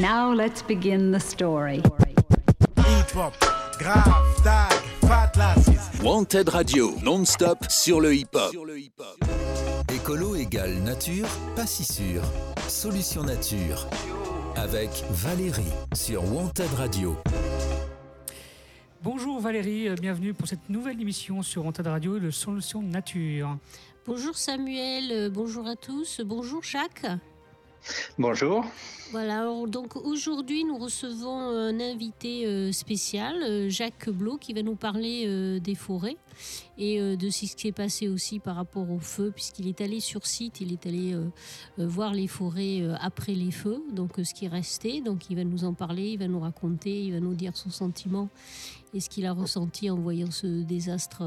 Now let's begin the story. Wanted Radio, non-stop sur le hip-hop. Écolo égale nature, pas si sûr. Solution nature. Avec Valérie sur Wanted Radio. Bonjour Valérie, euh, bienvenue pour cette nouvelle émission sur Wanted Radio de Solution Nature. Bonjour Samuel, euh, bonjour à tous, bonjour Jacques. Bonjour. Voilà, donc aujourd'hui nous recevons un invité euh, spécial, euh, Jacques Blot, qui va nous parler euh, des forêts et euh, de ce qui s'est passé aussi par rapport au feu, puisqu'il est allé sur site, il est allé euh, euh, voir les forêts après les feux, donc ce qui restait. Donc il va nous en parler, il va nous raconter, il va nous dire son sentiment et ce qu'il a ressenti en voyant ce désastre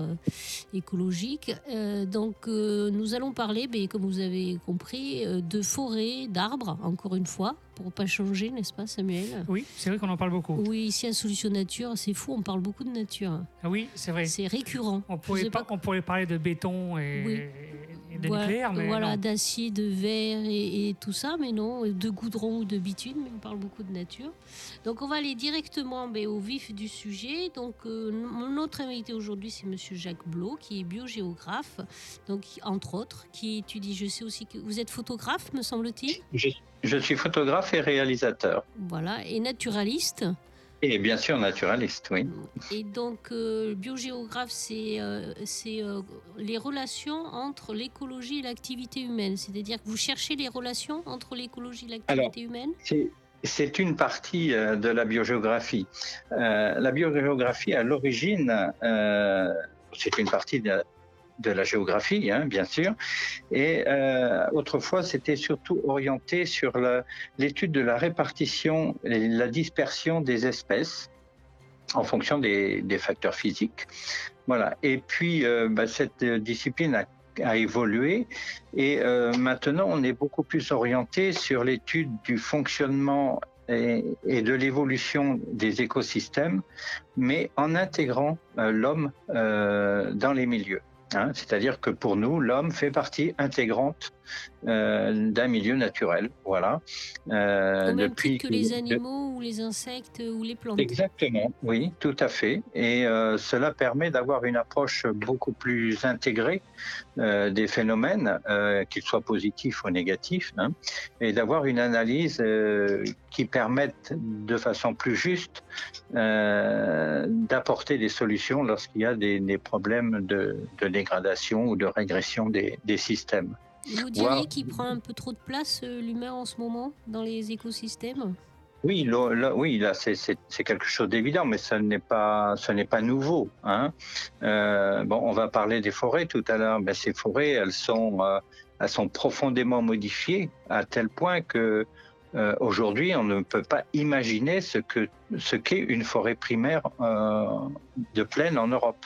écologique. Donc nous allons parler, ben, comme vous avez compris, de forêts, d'arbres, encore une fois, pour pas changer, n'est-ce pas Samuel? Oui, c'est vrai qu'on en parle beaucoup. Oui, ici à Solution Nature, c'est fou, on parle beaucoup de nature. Ah oui, c'est vrai. C'est récurrent. On pourrait, pas- on pourrait parler de béton et, Oui. De Voilà, nucléaire, mais voilà, non. d'acier, de verre et, et tout ça, mais non, de goudron ou de bitume, mais on parle beaucoup de nature. Donc on va aller directement ben, au vif du sujet. Donc euh, mon autre invité aujourd'hui, c'est Monsieur Jacques Blot, qui est biogéographe, donc entre autres, qui étudie. Je sais aussi que vous êtes photographe, me semble-t-il. Je, je suis photographe et réalisateur. Voilà, et naturaliste. Et bien sûr naturaliste, oui. Et donc, euh, biogéographe, c'est euh, c'est, euh, les relations entre l'écologie et l'activité humaine. C'est-à-dire que vous cherchez les relations entre l'écologie et l'activité humaine? C'est- C'est une partie euh, de la biogéographie. Euh, la biogéographie, à l'origine, euh, c'est une partie de, de la géographie, hein, bien sûr. Et euh, autrefois, c'était surtout orienté sur l'étude de la répartition et la dispersion des espèces en fonction des, facteurs physiques. Voilà. Et puis, euh, bah, cette euh, discipline a, évolué et maintenant, on est beaucoup plus orienté sur l'étude du fonctionnement et, de l'évolution des écosystèmes, mais en intégrant l'homme dans les milieux. Hein, C'est-à-dire que pour nous, l'homme fait partie intégrante d'un milieu naturel. Voilà. Euh, Au même titre que les de- animaux ou les insectes ou les plantes. Exactement, oui, tout à fait. Et euh, cela permet d'avoir une approche beaucoup plus intégrée euh, des phénomènes, euh, qu'ils soient positifs ou négatifs, hein, et d'avoir une analyse euh, qui permette de façon plus juste euh, d'apporter des solutions lorsqu'il y a des, des problèmes de, de dégradation ou de régression des, des systèmes. Vous diriez Wow. qu'il prend un peu trop de place, euh, l'humain, en ce moment, dans les écosystèmes Oui, là, oui, là, c'est- quelque chose d'évident, mais ce n'est pas, ce n'est pas nouveau. Hein. Euh, bon, on va parler des forêts tout à l'heure. Ben, ces forêts, elles sont, euh, elles sont profondément modifiées à tel point que euh, aujourd'hui, on ne peut pas imaginer ce que ce qu'est une forêt primaire de plaine en Europe.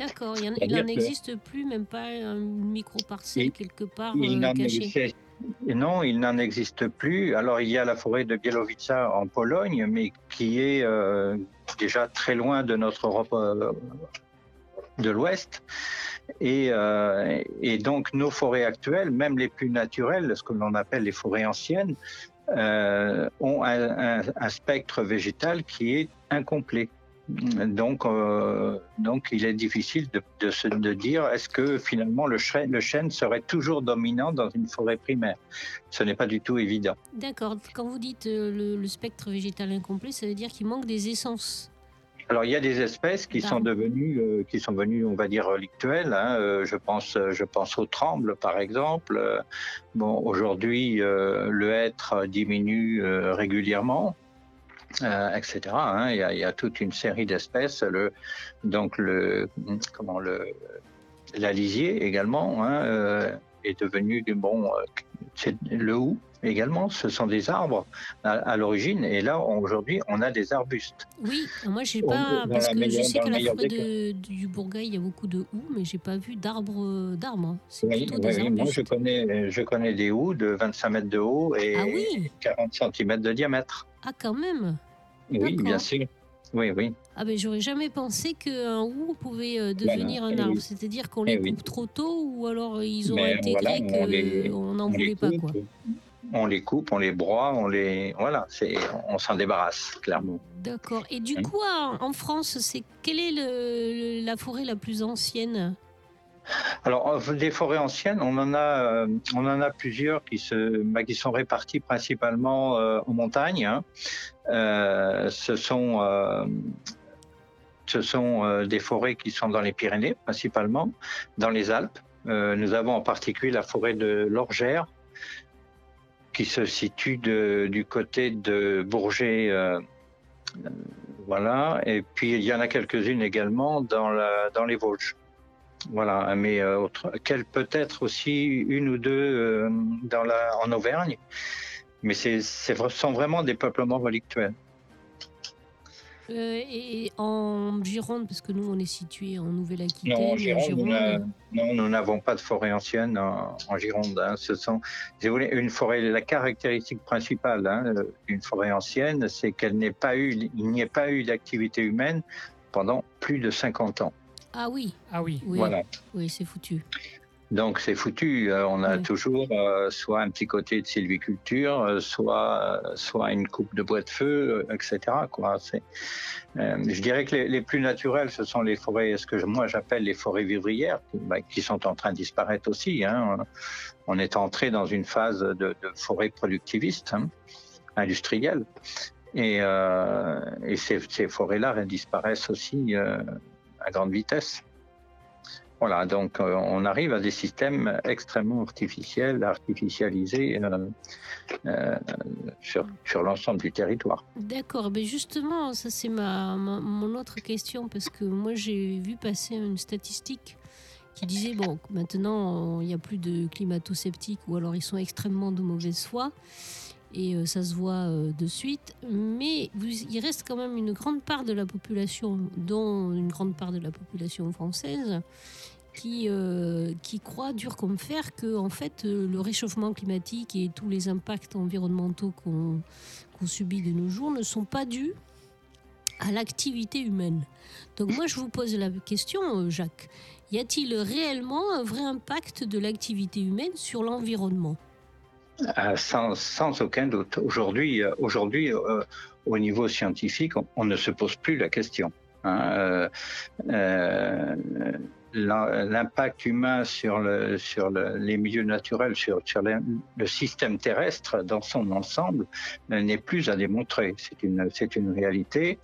D'accord, il n'en existe plus, même pas un micro-parcelle quelque part Il euh, existe- non, il n'en existe plus. Alors, il y a la forêt de Bielowica en Pologne, mais qui est euh, déjà très loin de notre Europe euh, de l'Ouest. Et, euh, et donc, nos forêts actuelles, même les plus naturelles, ce que l'on appelle les forêts anciennes, ont un, un- un spectre végétal qui est incomplet. Donc, euh, donc, il est difficile de, de se de dire est-ce que finalement le chêne, le chêne serait toujours dominant dans une forêt primaire? Ce n'est pas du tout évident. D'accord, quand vous dites euh, le, le spectre végétal incomplet, ça veut dire qu'il manque des essences. Alors, il y a des espèces qui sont devenues, euh, qui sont venues, on va dire, relictuelles. hein. Euh, je pense, je pense au tremble, par exemple. Euh, bon, aujourd'hui, le hêtre diminue régulièrement. Euh, etc. hein. Il, y a, il y a toute une série d'espèces. Le, donc le, comment le, la lisier également hein, euh, est devenu du bon. euh, le hou également. Ce sont des arbres à, à l'origine. Et là, aujourd'hui, on a des arbustes. Oui, moi j'ai pas parce que je sais dans qu'à la forêt de, du Bourgueil il y a beaucoup de houx, mais j'ai pas vu d'arbres euh, d'arbres. C'est Oui, plutôt oui, des oui, arbustes. moi je connais, je connais des houes de 25 mètres de haut et Ah oui 40 cm de diamètre. Ah quand même. Oui, bien sûr. Oui, oui. Ah ben j'aurais jamais pensé qu'un hou pouvait euh, devenir Voilà. un Eh arbre. oui. C'est-à-dire qu'on Eh les oui. coupe trop tôt ou alors ils ont Ben, intégré voilà, qu'on n'en On les voulait pas quoi. on les coupe, on les broie, on les voilà, c'est on s'en débarrasse clairement. D'accord. Et du Oui. coup, en, France, c'est quelle est le- la forêt la plus ancienne? Alors euh, des forêts anciennes, on en a euh, on en a plusieurs qui se bah, qui sont réparties principalement euh, en montagne. hein. Euh, ce sont euh, ce sont euh, des forêts qui sont dans les Pyrénées principalement, dans les Alpes. Euh, nous avons en particulier la forêt de l'Orgère qui se situe du côté de Bourget. euh, voilà. Et puis il y en a quelques-unes également dans, les Vosges. Voilà, mais euh, peut-être aussi une ou deux en Auvergne, mais ce sont vraiment des peuplements relictuels. Euh, et en Gironde, parce que nous, on est situé en Nouvelle-Aquitaine. Non, en et Gironde, nous non, n'avons pas de forêt ancienne en, en Gironde. hein. Ce sont, si vous voulez, une forêt. La caractéristique principale hein, d'une forêt ancienne, c'est qu'elle n'ait pas eu, il n'y ait pas eu d'activité humaine pendant plus de 50 ans. Ah oui, Ah oui. oui, Voilà. oui c'est foutu. Donc c'est foutu. Euh, on a Oui. toujours euh, soit un petit côté de sylviculture, euh, soit euh, soit une coupe de bois de feu, euh, etc. Quoi. Euh, je dirais que les, les plus naturels, ce sont les forêts, ce que je- moi j'appelle les forêts vivrières, qui, bah, qui sont en train de disparaître aussi. Hein. On est entré dans une phase de, de forêt productiviste, hein, industrielle. Et, euh, et ces, ces forêts-là elles disparaissent aussi euh, à grande vitesse. Voilà, donc euh, on arrive à des systèmes extrêmement artificiels, artificialisés euh, euh, sur, l'ensemble du territoire. D'accord, mais justement, ça c'est ma, mon autre question, parce que moi j'ai vu passer une statistique qui disait, bon, maintenant il n'y a plus de climato-sceptiques, ou alors ils sont extrêmement de mauvaise foi, et ça se voit de suite, mais il reste quand même une grande part de la population, dont une grande part de la population française, qui, euh, qui croit dur comme fer que en fait euh, le réchauffement climatique et tous les impacts environnementaux qu'on qu'on subit de nos jours ne sont pas dus à l'activité humaine. Donc moi je vous pose la question, euh, Jacques, y a-t-il réellement un vrai impact de l'activité humaine sur l'environnement? Euh, sans, aucun doute. Aujourd'hui, aujourd'hui au niveau scientifique, on, ne se pose plus la question. hein. L'impact humain sur, le, sur le- les milieux naturels, sur, sur le, le système terrestre dans son ensemble, euh, n'est plus à démontrer. C'est une, c'est une réalité.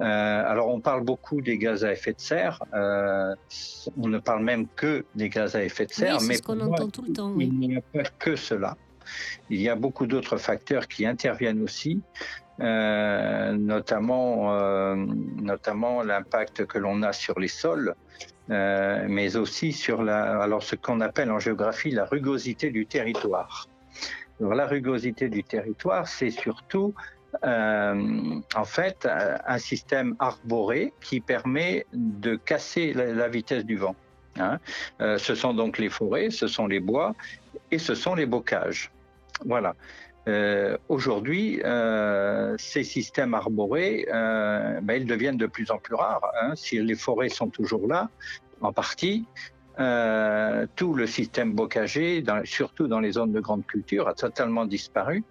Euh, alors, on parle beaucoup des gaz à effet de serre. Euh, on ne parle même que des gaz à effet de serre. Oui, c'est mais ce qu'on entend tout le temps. oui. il n'y a pas que cela. Il y a beaucoup d'autres facteurs qui interviennent aussi, euh, notamment, notamment l'impact que l'on a sur les sols, euh, mais aussi sur la, alors ce qu'on appelle en géographie la rugosité du territoire. Alors, la rugosité du territoire, c'est surtout euh, en fait un système arboré qui permet de casser la, la vitesse du vent. hein. Euh, ce sont donc les forêts, ce sont les bois et ce sont les bocages. Voilà. Euh, Aujourd'hui, euh, ces systèmes arborés, euh, ben, ils deviennent de plus en plus rares. hein. Si les forêts sont toujours là, en partie, euh, tout le système bocager, surtout dans les zones de grande culture, a totalement disparu.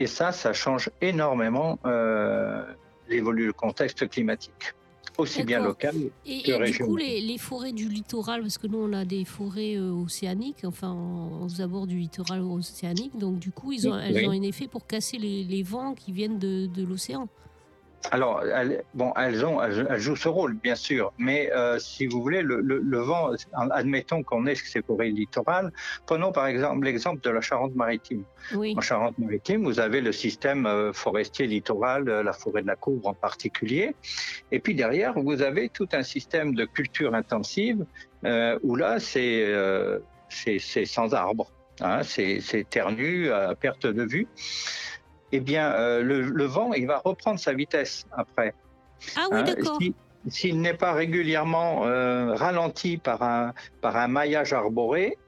Et ça, ça change énormément euh, l'évolu- le contexte climatique, aussi bien D'accord. local Et, que et du coup, les, les forêts du littoral, parce que nous, on a des forêts euh, océaniques, enfin, aux abords du littoral océanique, donc du coup, ils ont, elles Oui. ont un effet pour casser les, les vents qui viennent de, de l'océan. Alors, elles, bon, elles, ont, elles, elles jouent ce rôle, bien sûr, mais euh, si vous voulez, le, le, le vent, admettons qu'on ait ces forêts littorales, prenons par exemple l'exemple de la Charente-Maritime. Oui, En Charente-Maritime, vous avez le système euh, forestier littoral, euh, la forêt de la Couvre en particulier, et puis derrière, vous avez tout un système de culture intensive euh, où là, c'est euh, c'est c'est sans arbres, hein, c'est c'est nue à perte de vue. Eh bien, euh, le, le vent, il va reprendre sa vitesse après. ah oui, Hein, d'accord. si- S'il n'est pas régulièrement euh, ralenti par un, par un maillage arboré,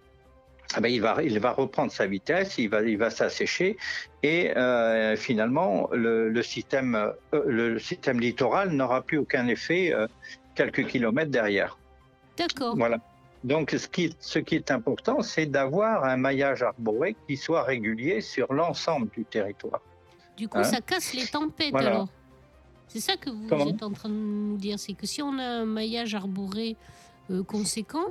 eh ben, il, va, il va reprendre sa vitesse, il va, il va s'assécher et euh, finalement le, le système, euh, le système littoral n'aura plus aucun effet euh, quelques kilomètres derrière. D'accord. Voilà. Donc, ce qui, ce qui est important, c'est d'avoir un maillage arboré qui soit régulier sur l'ensemble du territoire. Du coup, Hein ça casse les tempêtes Voilà. alors. C'est ça que vous Comment êtes en train de nous dire, c'est que si on a un maillage arboré euh, conséquent,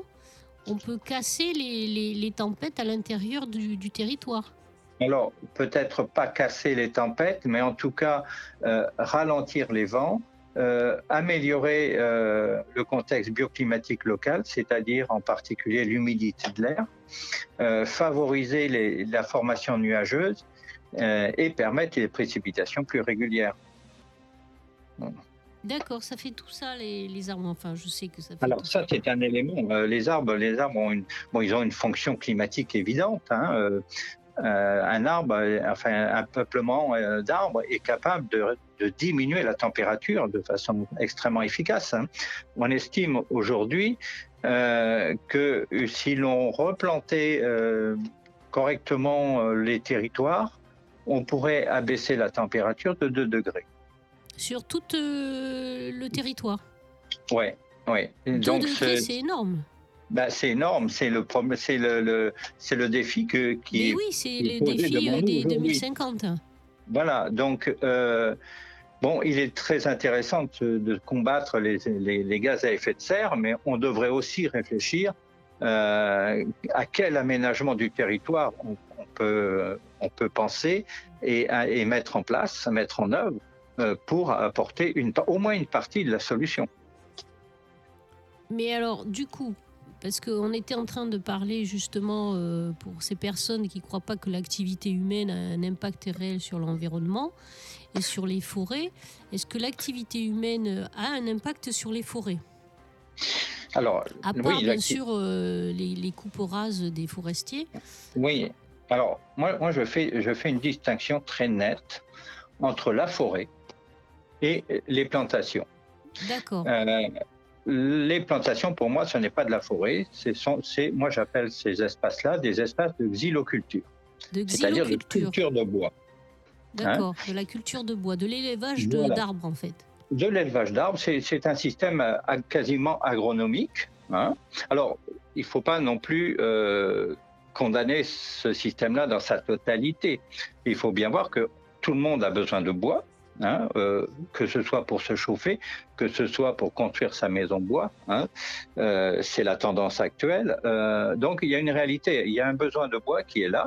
on peut casser les, les- les tempêtes à l'intérieur du, du territoire. Alors, peut-être pas casser les tempêtes, mais en tout cas, euh, ralentir les vents, euh, améliorer euh, le contexte bioclimatique local, c'est-à-dire en particulier l'humidité de l'air, favoriser les- la formation nuageuse euh, et permettre des précipitations plus régulières. D'accord, ça fait tout ça les, les arbres. Enfin, je sais que ça fait Alors tout ça, ça. c'est un élément. Euh, les arbres, les arbres ont une, bon, ils ont une fonction climatique évidente. hein, euh, euh, un arbre, enfin un peuplement d'arbres est capable de, de diminuer la température de façon extrêmement efficace. hein. On estime aujourd'hui que si l'on replantait correctement les territoires, on pourrait abaisser la température de 2 degrés. Sur tout euh, le territoire. Ouais, ouais. 2 Donc, degrés, c'est- énorme. Bah, c'est énorme, c'est le problème, c'est le, le- c'est le défi que qui Mais est- oui, c'est posé défis devant euh, des aujourd'hui. 2050. voilà. Donc euh, bon, il est très intéressant de, de combattre les, les- les gaz à effet de serre, mais on devrait aussi réfléchir euh, à quel aménagement du territoire on, on peut on peut penser et, mettre en place, mettre en œuvre euh, pour apporter une, au moins une partie de la solution. Mais alors, du coup, parce qu'on était en train de parler justement euh, pour ces personnes qui ne croient pas que l'activité humaine a un impact réel sur l'environnement et sur les forêts, est-ce que l'activité humaine a un impact sur les forêts? Alors, À part, oui, bien sûr, euh, les, les coupes rases des forestiers. Oui. Alors, moi, moi je, fais, je fais une distinction très nette entre la forêt et les plantations. D'accord. Euh, les plantations, pour moi, ce n'est pas de la forêt. C'est, moi, j'appelle ces espaces-là des espaces de xyloculture, De c'est-à-dire de culture de bois. D'accord. De la culture de bois, de l'élevage Voilà. d'arbres en fait. De l'élevage d'arbres, c'est, un système euh, quasiment agronomique. hein. Alors, il ne faut pas non plus euh, condamner ce système-là dans sa totalité. Il faut bien voir que tout le monde a besoin de bois, hein, euh, que ce soit pour se chauffer, que ce soit pour construire sa maison bois. hein. Euh, c'est la tendance actuelle. Euh, donc, il y a une réalité, il y a un besoin de bois qui est là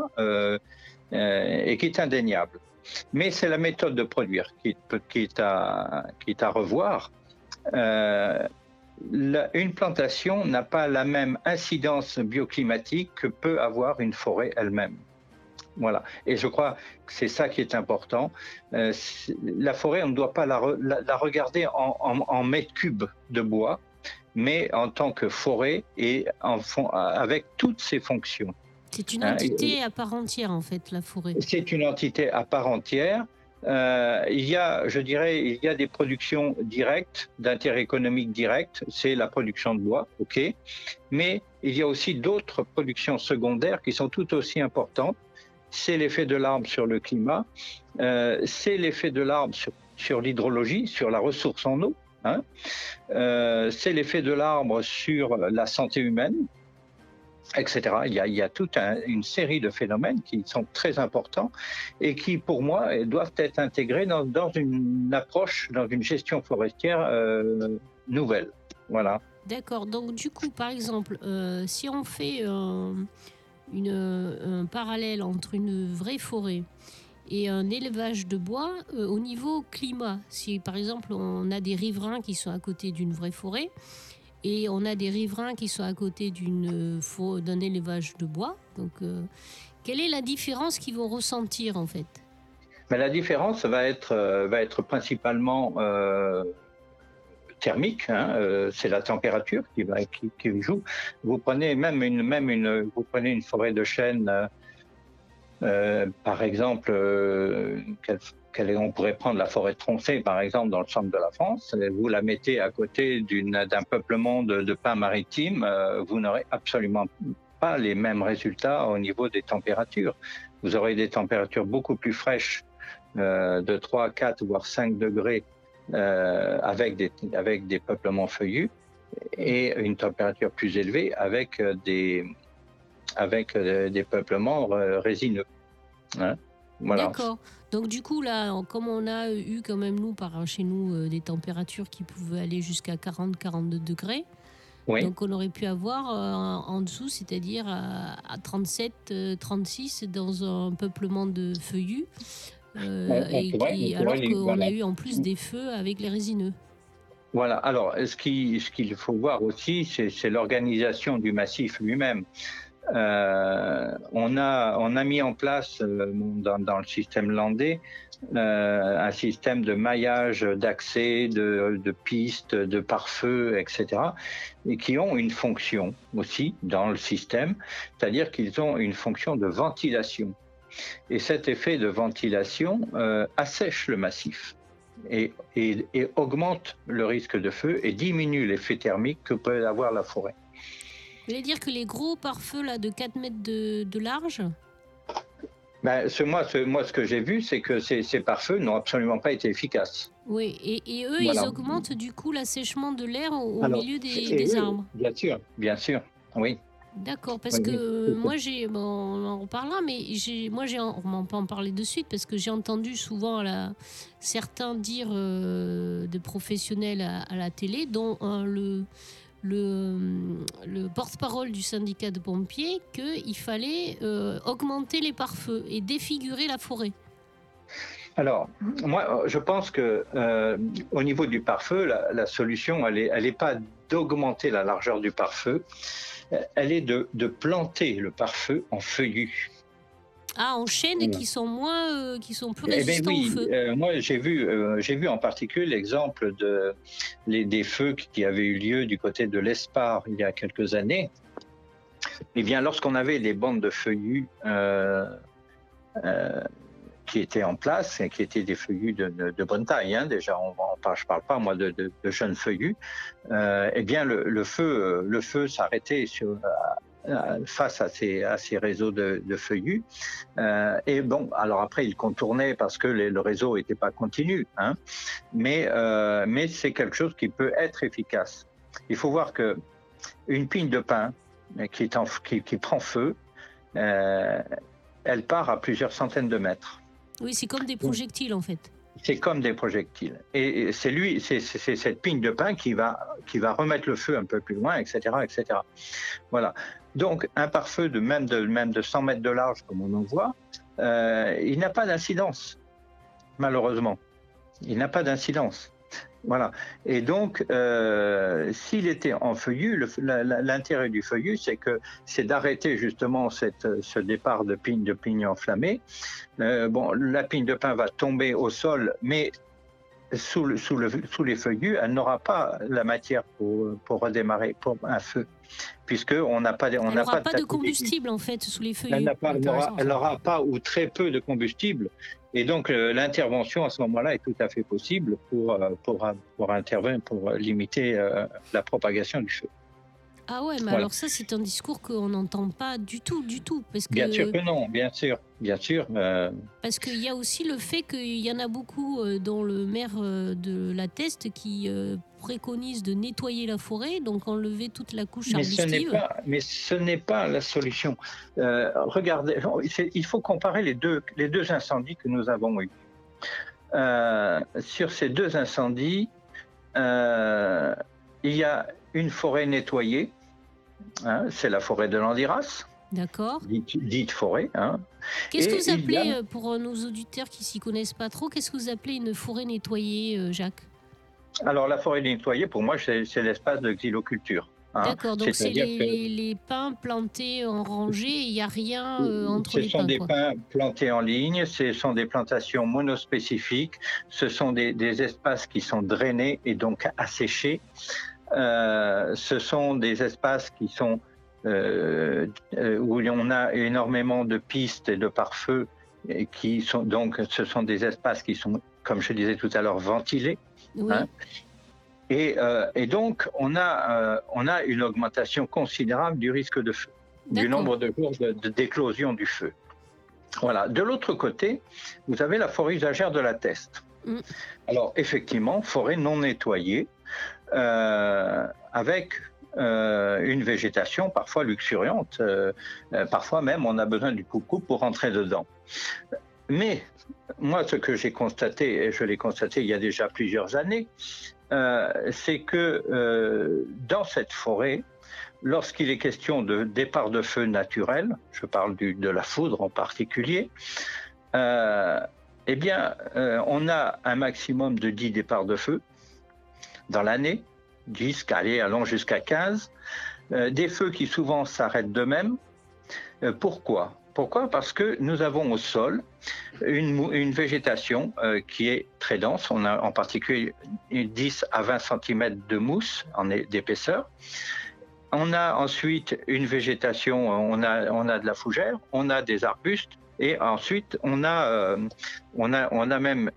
et qui est indéniable. Mais c'est la méthode de produire qui est à revoir. La- une plantation n'a pas la même incidence bioclimatique que peut avoir une forêt elle-même. Voilà. Et je crois que c'est ça qui est important. Euh, la forêt, on ne doit pas la, re- la- la regarder en, en- en mètres cubes de bois, mais en tant que forêt et en avec toutes ses fonctions. C'est une Hein, entité à part entière en fait, la forêt. C'est une entité à part entière. Euh, il y a, je dirais, il y a des productions directes, d'intérêt économique direct, c'est la production de bois, ok. Mais il y a aussi d'autres productions secondaires qui sont tout aussi importantes. C'est l'effet de l'arbre sur le climat, euh, c'est l'effet de l'arbre sur, l'hydrologie, sur la ressource en eau. hein. Euh, c'est l'effet de l'arbre sur la santé humaine, etc. Il y a, il y a toute un- une série de phénomènes qui sont très importants et qui, pour moi, doivent être intégrés dans, une approche, dans une gestion forestière euh, nouvelle. Voilà. D'accord. Donc du coup, par exemple, euh, si on fait euh, un parallèle entre une vraie forêt et un élevage de bois au niveau climat, si par exemple on a des riverains qui sont à côté d'une vraie forêt et on a des riverains qui sont à côté fo- d'un élevage de bois, donc euh, quelle est la différence qu'ils vont ressentir en fait? Mais la différence va être, euh, va être principalement euh, thermique. hein, euh, c'est la température qui, va, qui, qui joue. Vous prenez même une, même une, vous prenez une forêt de chêne, euh, euh, par exemple, on pourrait prendre la forêt de Troncé, par exemple, dans le centre de la France. Vous la mettez à côté d'un peuplement de, pins maritimes, euh, vous n'aurez absolument pas les mêmes résultats au niveau des températures. Vous aurez des températures beaucoup plus fraîches euh, de 3, 4, voire 5 degrés euh, avec, des, avec des peuplements feuillus et une température plus élevée avec euh, des, avec des peuplements résineux. Hein. Voilà. D'accord. Donc du coup là, comme on a eu quand même nous par chez nous euh, des températures qui pouvaient aller jusqu'à 40-42 degrés, Oui. donc on aurait pu avoir euh, en dessous, c'est-à-dire à, à 37, euh, 36 dans un peuplement de feuillus, euh, On- on et pourrait- qui- on alors qu'on voilà. a eu en plus des feux avec les résineux. Voilà. Alors, ce qui- ce qu'il faut voir aussi, c'est l'organisation du massif lui-même. Euh, on, a, mis en place euh, dans, le système landais euh, un système de maillage d'accès, de, pistes, de pare-feu, etc., et qui ont une fonction aussi dans le système, c'est-à-dire qu'ils ont une fonction de ventilation. Et cet effet de ventilation assèche le massif et augmente le risque de feu et diminue l'effet thermique que peut avoir la forêt. Vous voulez dire que les gros pare-feux là de 4 mètres de, de large, Ben, ce, moi, ce, moi, ce que j'ai vu, c'est que ces, ces pare-feux n'ont absolument pas été efficaces. oui, et, et eux Voilà. ils augmentent du coup l'assèchement de l'air au, au Alors, milieu des, Et des eux, arbres. Bien sûr, bien sûr, oui. D'accord, parce Oui, que euh, moi j'ai, bon, on en reparlera, mais j'ai, moi j'ai, on va pas en parler de suite parce que j'ai entendu souvent la, certains dire euh, de professionnels à, à la télé, dont euh, le le, le porte-parole du syndicat de pompiers qu'il fallait euh, augmenter les pare-feux et défigurer la forêt. Alors, moi, je pense que euh, au niveau du pare-feu, la, la solution, elle n'est elle est pas d'augmenter la largeur du pare-feu, elle est de, de planter le pare-feu en feuillus. Ah, en chêne Voilà. qui sont moins, euh, qui sont plus Eh ben oui, au feu. euh, moi j'ai vu, euh, j'ai vu en particulier l'exemple de les, des feux qui avaient eu lieu du côté de l'Espar il y a quelques années. Eh bien, lorsqu'on avait des bandes de feuillus qui étaient en place et qui étaient des feuillus de, de- de bonne taille, hein, déjà, on, on parle- je parle pas moi de, jeunes feuillus. eh bien, le, le feu, le feu s'arrêtait sur, face à ces, réseaux de, feuillus. Euh, et bon, alors après, il contournait parce que le réseau n'était pas continu. Hein, mais euh, mais c'est quelque chose qui peut être efficace. Il faut voir que une pine de pin euh, qui, prend feu, euh, elle part à plusieurs centaines de mètres. Oui, c'est comme des projectiles en fait. C'est comme des projectiles. Et c'est lui, c'est cette pine de pin qui va, qui va remettre le feu un peu plus loin, etc., etc. Voilà. Donc, un pare-feu de même, de même de 100 mètres de large, comme on en voit, euh, il n'a pas d'incidence, malheureusement. Il n'a pas d'incidence. Voilà. Et donc, euh, s'il était en feuillu, l'intérêt du feuillu, c'est que c'est d'arrêter justement cette, ce départ de pine de pigne enflammée. Euh, bon, la pigne de pin va tomber au sol, mais sous, le, sous, le, sous les feuillus, elle n'aura pas la matière pour, pour redémarrer pour un feu, puisque on n'a pas, on n'a pas, de combustible en fait sous les pas- elle n'aura pas ou très peu de combustible. Et donc, euh, l'intervention à ce moment-là est tout à fait possible pour, euh, pour, pour intervenir, pour limiter euh, la propagation du feu. Ah ouais, mais Voilà. alors ça c'est un discours qu'on n'entend pas du tout, du tout, parce que Bien sûr que non, bien sûr, bien sûr. euh, parce qu'il y a aussi le fait qu'il y en a beaucoup, euh, dont le maire euh, de la Teste, qui euh, préconise de nettoyer la forêt, donc enlever toute la couche mais ce pas, mais ce n'est pas la solution. Euh, regardez, il faut comparer les deux, les deux incendies que nous avons eus. Euh, sur ces deux incendies, euh, il y a une forêt nettoyée. hein, c'est la forêt de l'Andiras, D'accord. dite, dite forêt. hein. Qu'est-ce que vous a- appelez, pour nos auditeurs qui s'y connaissent pas trop, qu'est-ce que vous appelez une forêt nettoyée, Jacques? Alors la forêt nettoyée, pour moi, c'est l'espace de xyloculture. hein. D'accord, donc c'est les, que- les- les pins plantés en rangée, il n'y a rien euh, entre ce les sont pins. des quoi. pins plantés en ligne, ce sont des plantations monospécifiques, ce sont des, des espaces qui sont drainés et donc asséchés. Euh, ce sont des espaces qui sont euh, où on a énormément de pistes et de pare-feu et qui sont donc ce sont des espaces qui sont, comme je disais tout à l'heure, ventilés. Oui. hein. Et, euh, et donc, on a, euh, on a une augmentation considérable du risque de feu, du nombre de jours d'éclosion du feu. Voilà. De l'autre côté, vous avez la forêt usagère de la Teste. Mm. Alors, effectivement, forêt non nettoyée. Euh, avec euh, une végétation parfois luxuriante. Euh, parfois même, on a besoin du coucou pour rentrer dedans. Mais moi, ce que j'ai constaté, et je l'ai constaté il y a déjà plusieurs années, c'est que dans cette forêt, lorsqu'il est question de départ de feu naturel, je parle de la foudre en particulier, eh bien, on a un maximum de 10 départs de feu dans l'année. 10, allez, allons jusqu'à 15. Euh, des feux qui souvent s'arrêtent d'eux-mêmes. Euh, pourquoi? Pourquoi? Parce que nous avons au sol une, végétation euh, qui est très dense. On a en particulier 10 à 20 cm de mousse d'épaisseur. On a ensuite une végétation, on a, de la fougère, on a des arbustes, et ensuite on a, a même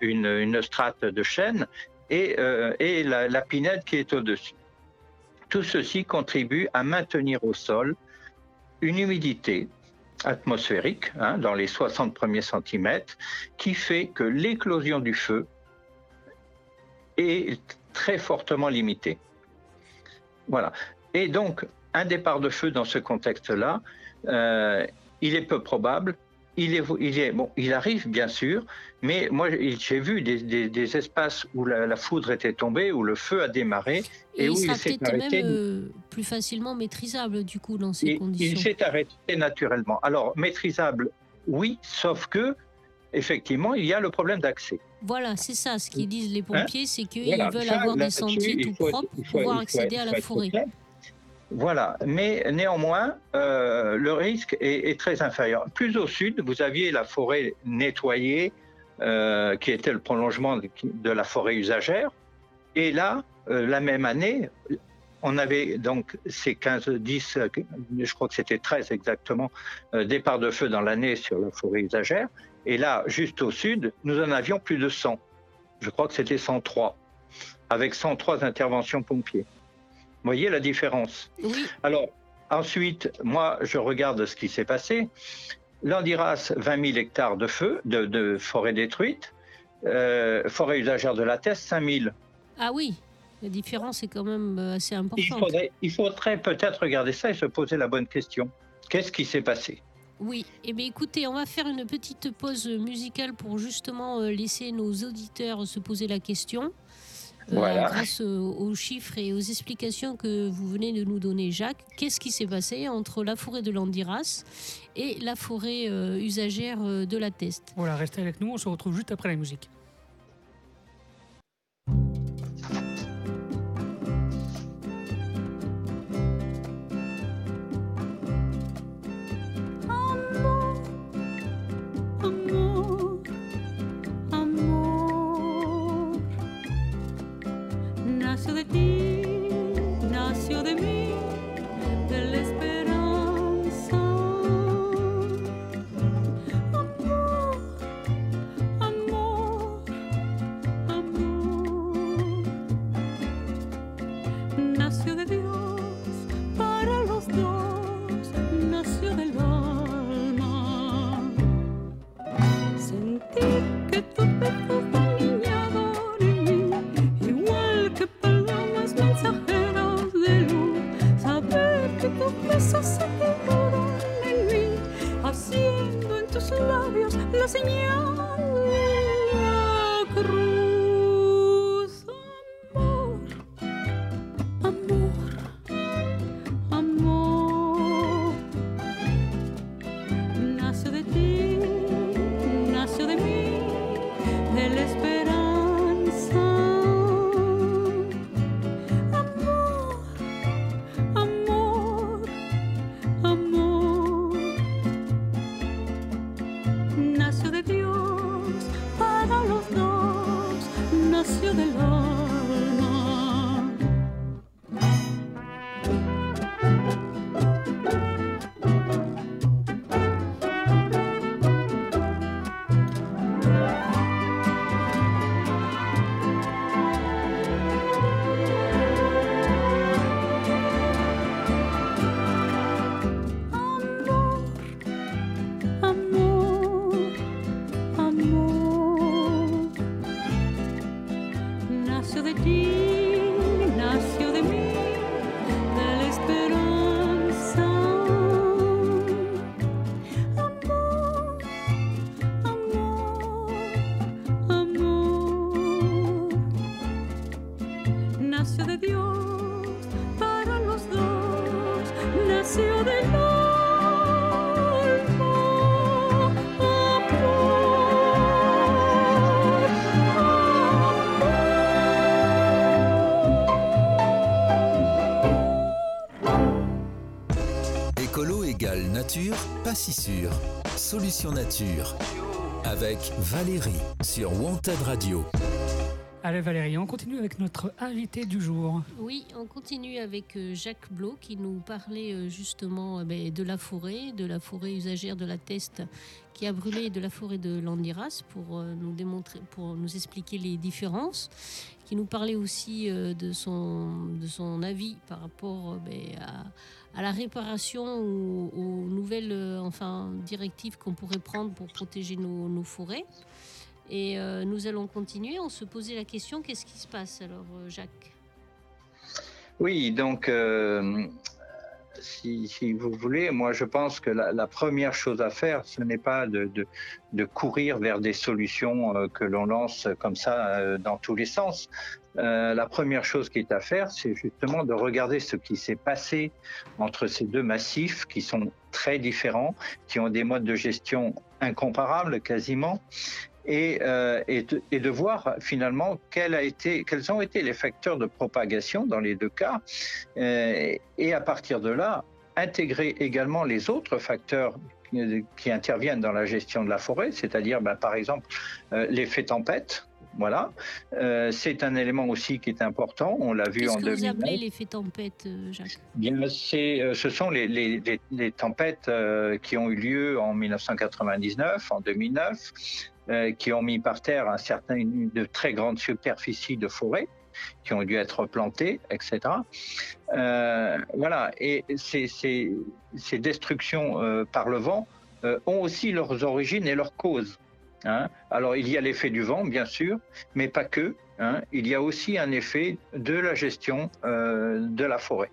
une, strate de chêne et, euh, et la, pinède qui est au-dessus. Tout ceci contribue à maintenir au sol une humidité atmosphérique hein, dans les 60 premiers centimètres qui fait que l'éclosion du feu est très fortement limitée. Voilà. Et donc, un départ de feu dans ce contexte-là, euh, il est peu probable il est, il est, bon, il arrive bien sûr, mais moi j'ai vu des, des, espaces où la, foudre était tombée, où le feu a démarré et, où il s'est arrêté. Même, euh, plus facilement maîtrisable du coup dans ces conditions. Il s'est arrêté naturellement. Alors maîtrisable, oui, sauf que effectivement il y a le problème d'accès. Voilà, c'est ça. Ce qu'ils disent les pompiers, c'est qu'ils veulent avoir des sentiers tout propres pour pouvoir accéder à la forêt. Voilà, mais néanmoins, euh, le risque est, très inférieur. Plus au sud, vous aviez la forêt nettoyée, euh, qui était le prolongement de, la forêt usagère. Et là, euh, la même année, on avait donc ces 15, 10, je crois que c'était 13 exactement, départs de feu dans l'année sur la forêt usagère. Et là, juste au sud, nous en avions plus de 100. Je crois que c'était 103, avec 103 interventions pompiers voyez la différence Oui. Alors, ensuite, moi, je regarde ce qui s'est passé. Landiras, 20 000 hectares de feu, de, forêt détruite. Euh, forêt usagère de la Teste, 5 000. Ah oui, la différence est quand même euh, assez importante. Il faudrait, il faudrait peut-être regarder ça et se poser la bonne question. Qu'est-ce qui s'est passé? Oui, eh bien écoutez, on va faire une petite pause musicale pour justement euh, laisser nos auditeurs se poser la question. Euh, grâce aux chiffres et aux explications que vous venez de nous donner, Jacques, qu'est-ce qui s'est passé entre la forêt de Landiras et la forêt euh, usagère euh, de la Teste? Voilà, restez avec nous, on se retrouve juste après la musique. So the. tir. Pas si sûr. Solution nature. Avec Valérie sur Wanted Radio. Allez Valérie, on continue avec notre invité du jour. Oui, on continue avec euh, Jacques Blot qui nous parlait euh, justement euh, ben, de la forêt, de la forêt usagère de la Teste qui a brûlé et de la forêt de Landiras pour nous démontrer, pour nous expliquer les différences. Qui nous parlait aussi de son de son avis par rapport ben, à, à, la réparation ou aux nouvelles enfin directives qu'on pourrait prendre pour protéger nos, forêts. Et euh, nous allons continuer. On se posait la question qu'est-ce qui se passe alors, euh, Jacques? Oui, donc, euh, si, vous voulez, moi je pense que la, première chose à faire, ce n'est pas de, courir vers des solutions que l'on lance comme ça dans tous les sens. La première chose qui est à faire, c'est justement de regarder ce qui s'est passé entre ces deux massifs qui sont très différents, qui ont des modes de gestion incomparables quasiment, euh, et, de, voir finalement quels ont été les facteurs de propagation dans les deux cas, euh, et à partir de là, intégrer également les autres facteurs qui interviennent dans la gestion de la forêt, c'est-à-dire ben, par exemple euh, l'effet tempête. Voilà, c'est un élément aussi qui est important. On l'a vu en 2009. Qu'est-ce que vous appelez l'effet tempête, Jacques? Bien, ce sont les, les tempêtes qui ont eu lieu en 1999, en 2009, euh, qui ont mis par terre un certain, de très grandes superficies de forêt qui ont dû être plantées, etc. Euh, voilà, et ces, ces, ces destructions euh, par le vent ont aussi leurs origines et leurs causes. Hein. Alors il y a l'effet du vent, bien sûr, mais pas que. Hein. Il y a aussi un effet de la gestion de la forêt.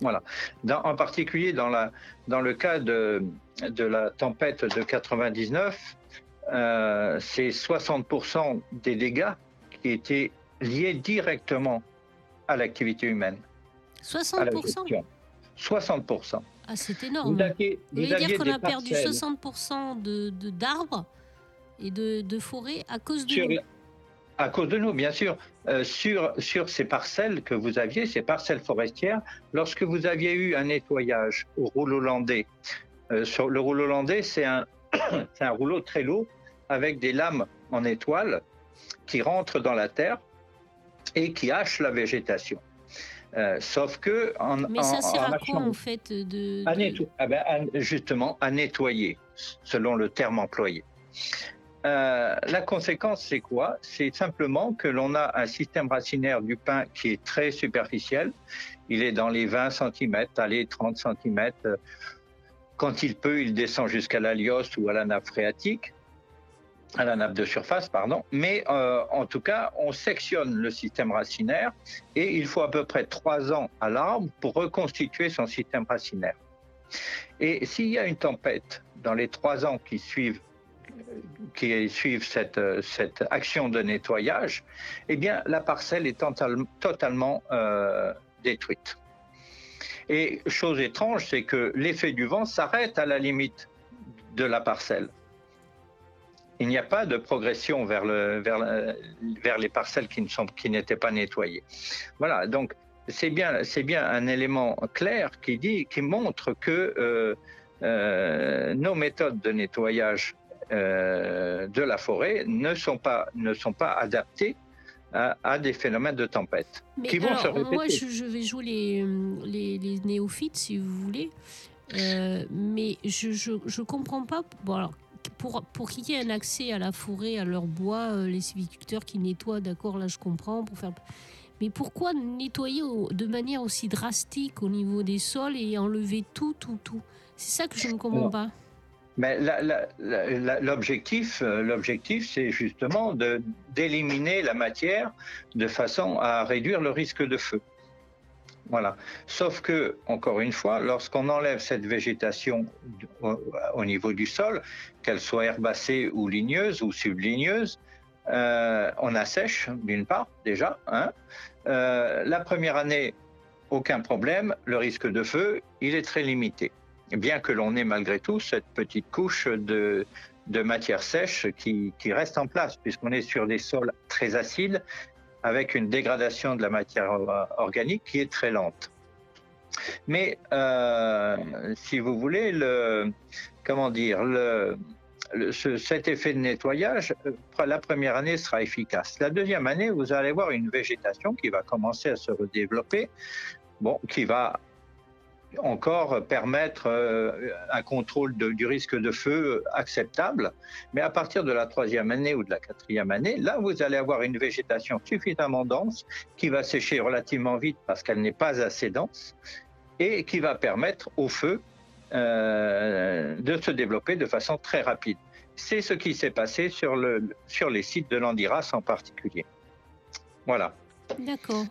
Voilà. Dans, en particulier dans, la, dans le cas de, de la tempête de 99, euh, c'est 60% des dégâts qui étaient liés directement à l'activité humaine. 60% 60%. Ah, c'est énorme. Vous, voulez dire qu'on a perdu 60% de, d'arbres et de, de forêts à cause de nous À cause de nous, bien sûr. Euh, sur, sur ces parcelles que vous aviez, ces parcelles forestières, lorsque vous aviez eu un nettoyage au rouleau hollandais, euh, sur le rouleau hollandais, c'est un, un rouleau très lourd avec des lames en étoile qui rentrent dans la terre et qui hachent la végétation. Euh, sauf que en, Mais ça sert à quoi en fait de, ah ben, justement à nettoyer, selon le terme employé. Euh, la conséquence, c'est quoi? C'est simplement que l'on a un système racinaire du pin qui est très superficiel. Il est dans les 20 cm, allez, 30 cm. Quand il peut, il descend jusqu'à la ou à la nappe phréatique à la nappe de surface, pardon. Mais euh, en tout cas, on sectionne le système racinaire et il faut à peu près trois ans à l'arbre pour reconstituer son système racinaire. Et s'il y a une tempête dans les trois ans qui suivent qui suivent cette, cette action de nettoyage, eh bien, la parcelle est totalement euh, détruite. Et chose étrange, c'est que l'effet du vent s'arrête à la limite de la parcelle il n'y a pas de progression vers, le, vers, vers les parcelles qui, ne qui n'étaient pas nettoyées. Voilà, donc c'est bien, bien un élément clair qui, dit, qui montre que euh, euh, nos méthodes de nettoyage euh, de la forêt ne sont pas, ne sont pas adaptées à, des phénomènes de tempête qui vont se répéter. Moi, je, vais jouer les, les, les, néophytes, si vous voulez. mais je ne comprends pas. Bon, alors, pour, pour qu'il y ait un accès à la forêt, à leur bois, euh, les sylviculteurs qui nettoient, d'accord, là je comprends, pour faire... Mais pourquoi nettoyer de manière aussi drastique au niveau des sols et enlever tout, tout, tout? C'est ça que je ne comprends pas. Mais l'objectif, euh, l'objectif, c'est justement d'éliminer la matière de façon à réduire le risque de feu. Voilà. Sauf que, encore une fois, lorsqu'on enlève cette végétation au, niveau du sol, qu'elle soit herbacée ou ligneuse ou subligneuse, euh, on assèche d'une part déjà. Hein. Euh, la première année, aucun problème, le risque de feu, il est très limité. Bien que l'on ait malgré tout cette petite couche de, matière sèche qui, reste en place, puisqu'on est sur des sols très acides avec une dégradation de la matière organique qui est très lente. Mais euh, si vous voulez, le, comment dire, cet effet de nettoyage, euh, la première année sera efficace. La deuxième année, vous allez voir une végétation qui va commencer à se redévelopper, bon, qui va encore permettre euh, un contrôle de- du risque de feu acceptable. Mais à partir de la troisième année ou de la quatrième année, là, vous allez avoir une végétation suffisamment dense qui va sécher relativement vite parce qu'elle n'est pas assez dense et qui va permettre au feu euh, de se développer de façon très rapide. C'est ce qui s'est passé sur, le, sur les sites de l'Andiras en particulier. Voilà. D'accord.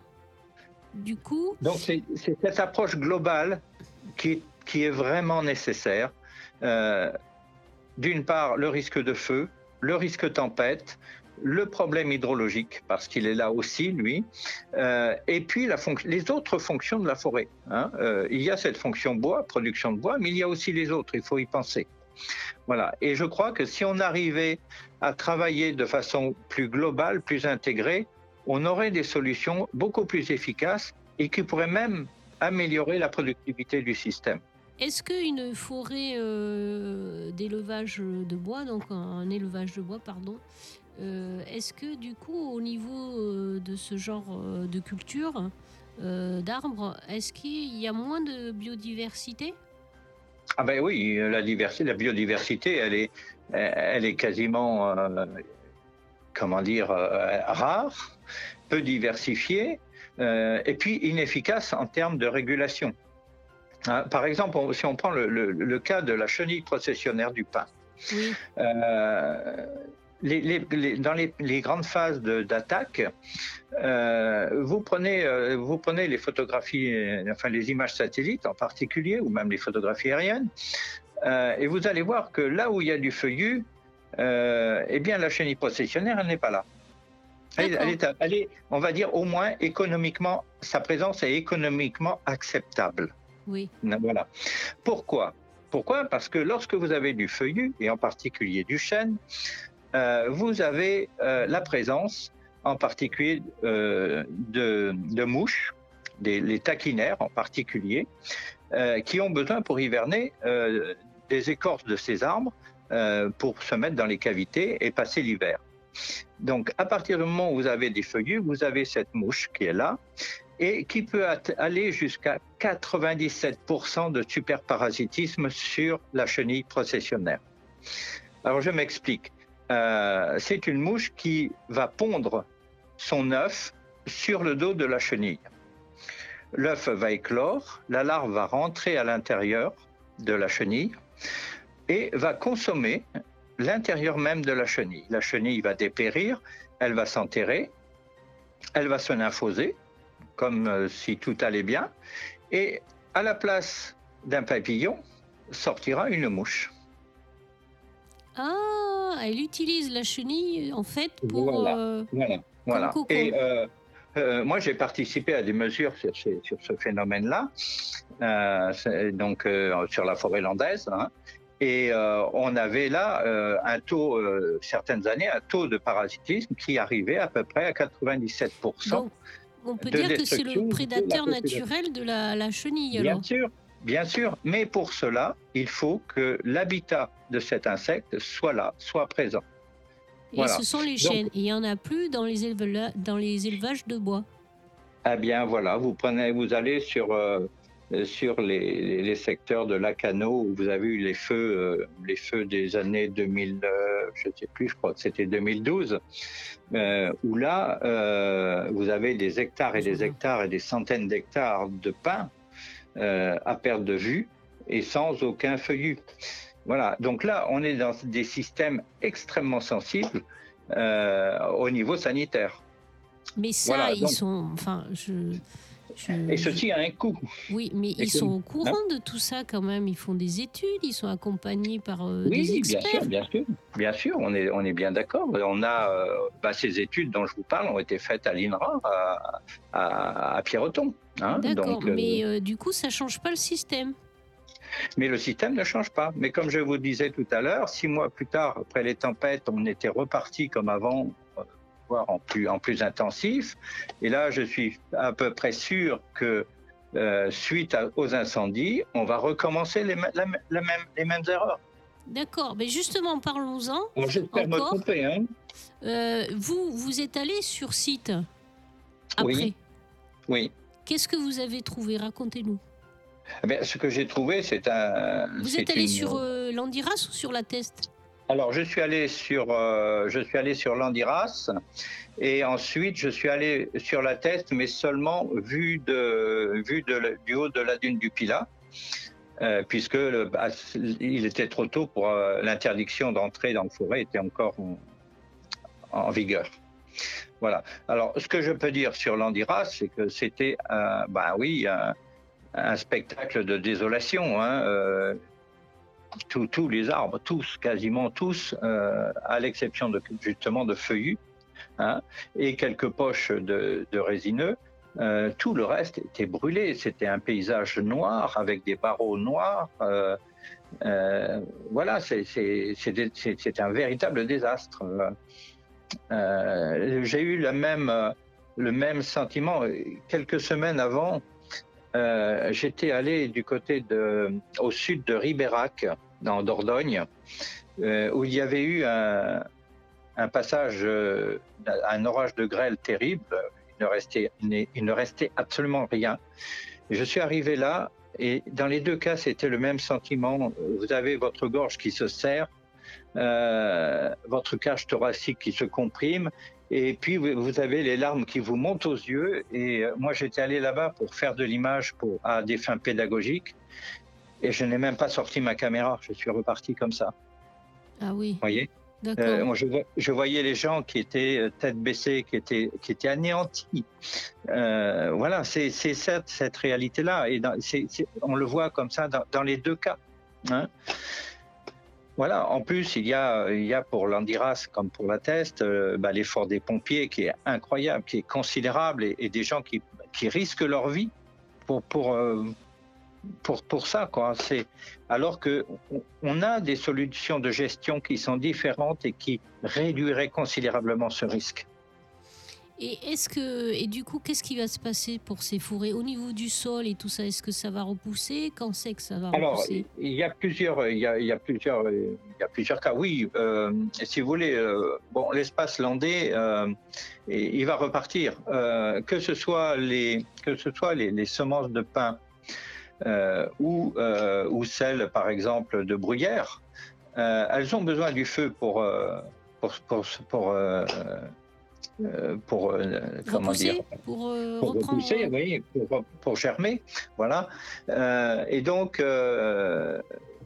Du coup, Donc c'est cette approche globale qui, est vraiment nécessaire. Euh, D'une part, le risque de feu, le risque tempête, le problème hydrologique, parce qu'il est là aussi, lui, euh, et puis la les autres fonctions de la forêt. hein. Euh, il y a cette fonction bois, production de bois, mais il y a aussi les autres, il faut y penser. Voilà. Et je crois que si on arrivait à travailler de façon plus globale, plus intégrée, on aurait des solutions beaucoup plus efficaces et qui pourraient même améliorer la productivité du système. est-ce qu'une forêt euh, d'élevage de bois, donc un élevage de bois, pardon, euh, est-ce que du coup, au niveau euh, de ce genre de culture, euh, d'arbres, est-ce qu'il y a moins de biodiversité? Ah ben oui, la diversité, la biodiversité, elle est, elle est quasiment, comment dire, rare, peu diversifiée, et puis inefficace en termes de régulation. Hein, par exemple, si on prend le, le- le cas de la chenille processionnaire du pin, Oui, euh, les- les- les- dans les, grandes phases d'attaque, euh, vous, prenez, euh, vous prenez les photographies, euh, enfin les images satellites en particulier, ou même les photographies aériennes, euh, et vous allez voir que là où il y a du feuillu, euh, eh bien la chenille processionnaire, elle n'est pas là. Elle, est, elle est, on va dire, au moins économiquement, sa présence est économiquement acceptable. oui. Voilà. Pourquoi? Pourquoi? Parce que lorsque vous avez du feuillu, et en particulier du chêne, euh, vous avez euh, la présence, en particulier euh, de, de mouches, des, les taquinaires en particulier, qui ont besoin pour hiverner des écorces de ces arbres pour se mettre dans les cavités et passer l'hiver. Donc, à partir du moment où vous avez des feuillus, vous avez cette mouche qui est là, et qui peut aller jusqu'à 97% de superparasitisme sur la chenille processionnaire. Alors je m'explique. Euh, c'est une mouche qui va pondre son œuf sur le dos de la chenille. L'œuf va éclore, la larve va rentrer à l'intérieur de la chenille et va consommer l'intérieur même de la chenille. La chenille va dépérir, elle va s'enterrer, elle va se nymphoser, comme euh, si tout allait bien, et à la place d'un papillon sortira une mouche. Ah, elle utilise la chenille en fait pour. Voilà. euh, Voilà. Et euh, euh, moi, j'ai participé à des mesures sur, ces- sur ce phénomène-là, donc sur la forêt landaise. hein. Et euh, on avait là euh, un taux, euh, certaines années, un taux de parasitisme qui arrivait à peu près à 97%. donc, on peut de dire que c'est le prédateur naturel de la, la chenille Bien alors. sûr, bien sûr. Mais pour cela, il faut que l'habitat de cet insecte soit là, soit présent. Et Voilà. ce sont les chênes. Il n'y en a plus dans les, élevela- dans les élevages de bois. Eh bien voilà, vous prenez, vous allez sur sur les, secteurs de Lacano où vous avez eu les feux, euh, les feux des années 2000, euh, je ne sais plus, je crois que c'était 2012, euh, où là euh, vous avez des hectares et des hectares et des centaines d'hectares de pins euh, à perte de vue et sans aucun feuillu. Voilà, donc là on est dans des systèmes extrêmement sensibles euh, au niveau sanitaire. Mais ça, Voilà, ils sont. Enfin, je. Et ceci a un coût. Oui, mais Et ils que- sont au courant de tout ça quand même. Ils font des études, ils sont accompagnés par euh, des Oui, bien experts. sûr, bien sûr, bien sûr, on est, on est bien d'accord. On a euh, bah, ces études dont je vous parle ont été faites à l'INRA, à, à, à Pierreton. hein. D'accord, euh, mais euh, du coup, ça change pas le système. mais le système ne change pas. Mais comme je vous disais tout à l'heure, six mois plus tard, après les tempêtes, on était reparti comme avant, en plus, en plus intensif. Et là, je suis à peu près sûr que euh, suite à- aux incendies, on va recommencer les, ma- la- la même- les mêmes erreurs. D'accord, mais justement, parlons-en. Bon, J'espère me Encore tromper. Hein. Euh, vous, vous êtes allé sur site après. Oui. Oui. Qu'est-ce que vous avez trouvé? Racontez-nous. Eh ce que j'ai trouvé, c'est un. Vous êtes allé une- sur euh, l'Andiras ou sur la Teste? Alors, je suis allé sur, euh, sur l'Andiras et ensuite je suis allé sur la Teste, mais seulement vu de, vu de, du haut de la dune du Pilat, euh, puisque bah, il était trop tôt pour euh, l'interdiction d'entrer dans le forêt était encore en, vigueur. Voilà. Alors, ce que je peux dire sur l'Andiras, c'est que c'était, un- bah oui, un, un spectacle de désolation. Hein, euh, tous, les arbres, tous, quasiment tous, euh, à l'exception justement de feuillus hein, et quelques poches de, résineux, euh, tout le reste était brûlé. C'était un paysage noir avec des barreaux noirs. euh, voilà, c'est- un véritable désastre. J'ai eu le même, le même sentiment quelques semaines avant. Euh, J'étais allé du côté au sud de Ribérac, dans Dordogne, euh, où il y avait eu un, passage, euh, un orage de grêle terrible. Il ne restait, absolument rien. Je suis arrivé là, et dans les deux cas, c'était le même sentiment. Vous avez votre gorge qui se serre, votre cage thoracique qui se comprime, et puis vous avez les larmes qui vous montent aux yeux. Et euh, moi, j'étais allé là-bas pour faire de l'image pour à des fins pédagogiques, et je n'ai même pas sorti ma caméra. Je suis reparti comme ça. Ah oui, Vous voyez? Euh, moi, je, vo- je voyais les gens qui étaient euh, tête baissée, qui étaient, qui étaient anéantis. Euh, voilà, c'est c'est cette, cette réalité-là. Et dans- on le voit comme ça dans, dans les deux cas. hein. Voilà, en plus, il y a, il y a pour l'Andiras comme pour la Teste, euh, bah, l'effort des pompiers qui est incroyable, qui est considérable, et, des gens qui, qui risquent leur vie pour, pour, euh, pour, pour ça. Quoi. Alors que on- on a des solutions de gestion qui sont différentes et qui réduiraient considérablement ce risque. Et est-ce que et du coup, qu'est-ce qui va se passer pour ces forêts au niveau du sol et tout ça Est-ce que ça va repousser? Quand c'est que ça va Alors, repousser? il y a plusieurs, il y a, il y a plusieurs, il y a plusieurs cas. Oui, euh, si vous voulez, euh, bon, l'espace landais, euh, il va repartir. Que ce soit les, que ce soit les, les semences de pin euh, ou ou celles, par exemple, de bruyère, elles ont besoin du feu pour pour pour pour, pour, euh, comment Repousser dire pour, euh, pour reprendre repousser, oui, pour, pour germer, voilà. Euh, et donc, euh,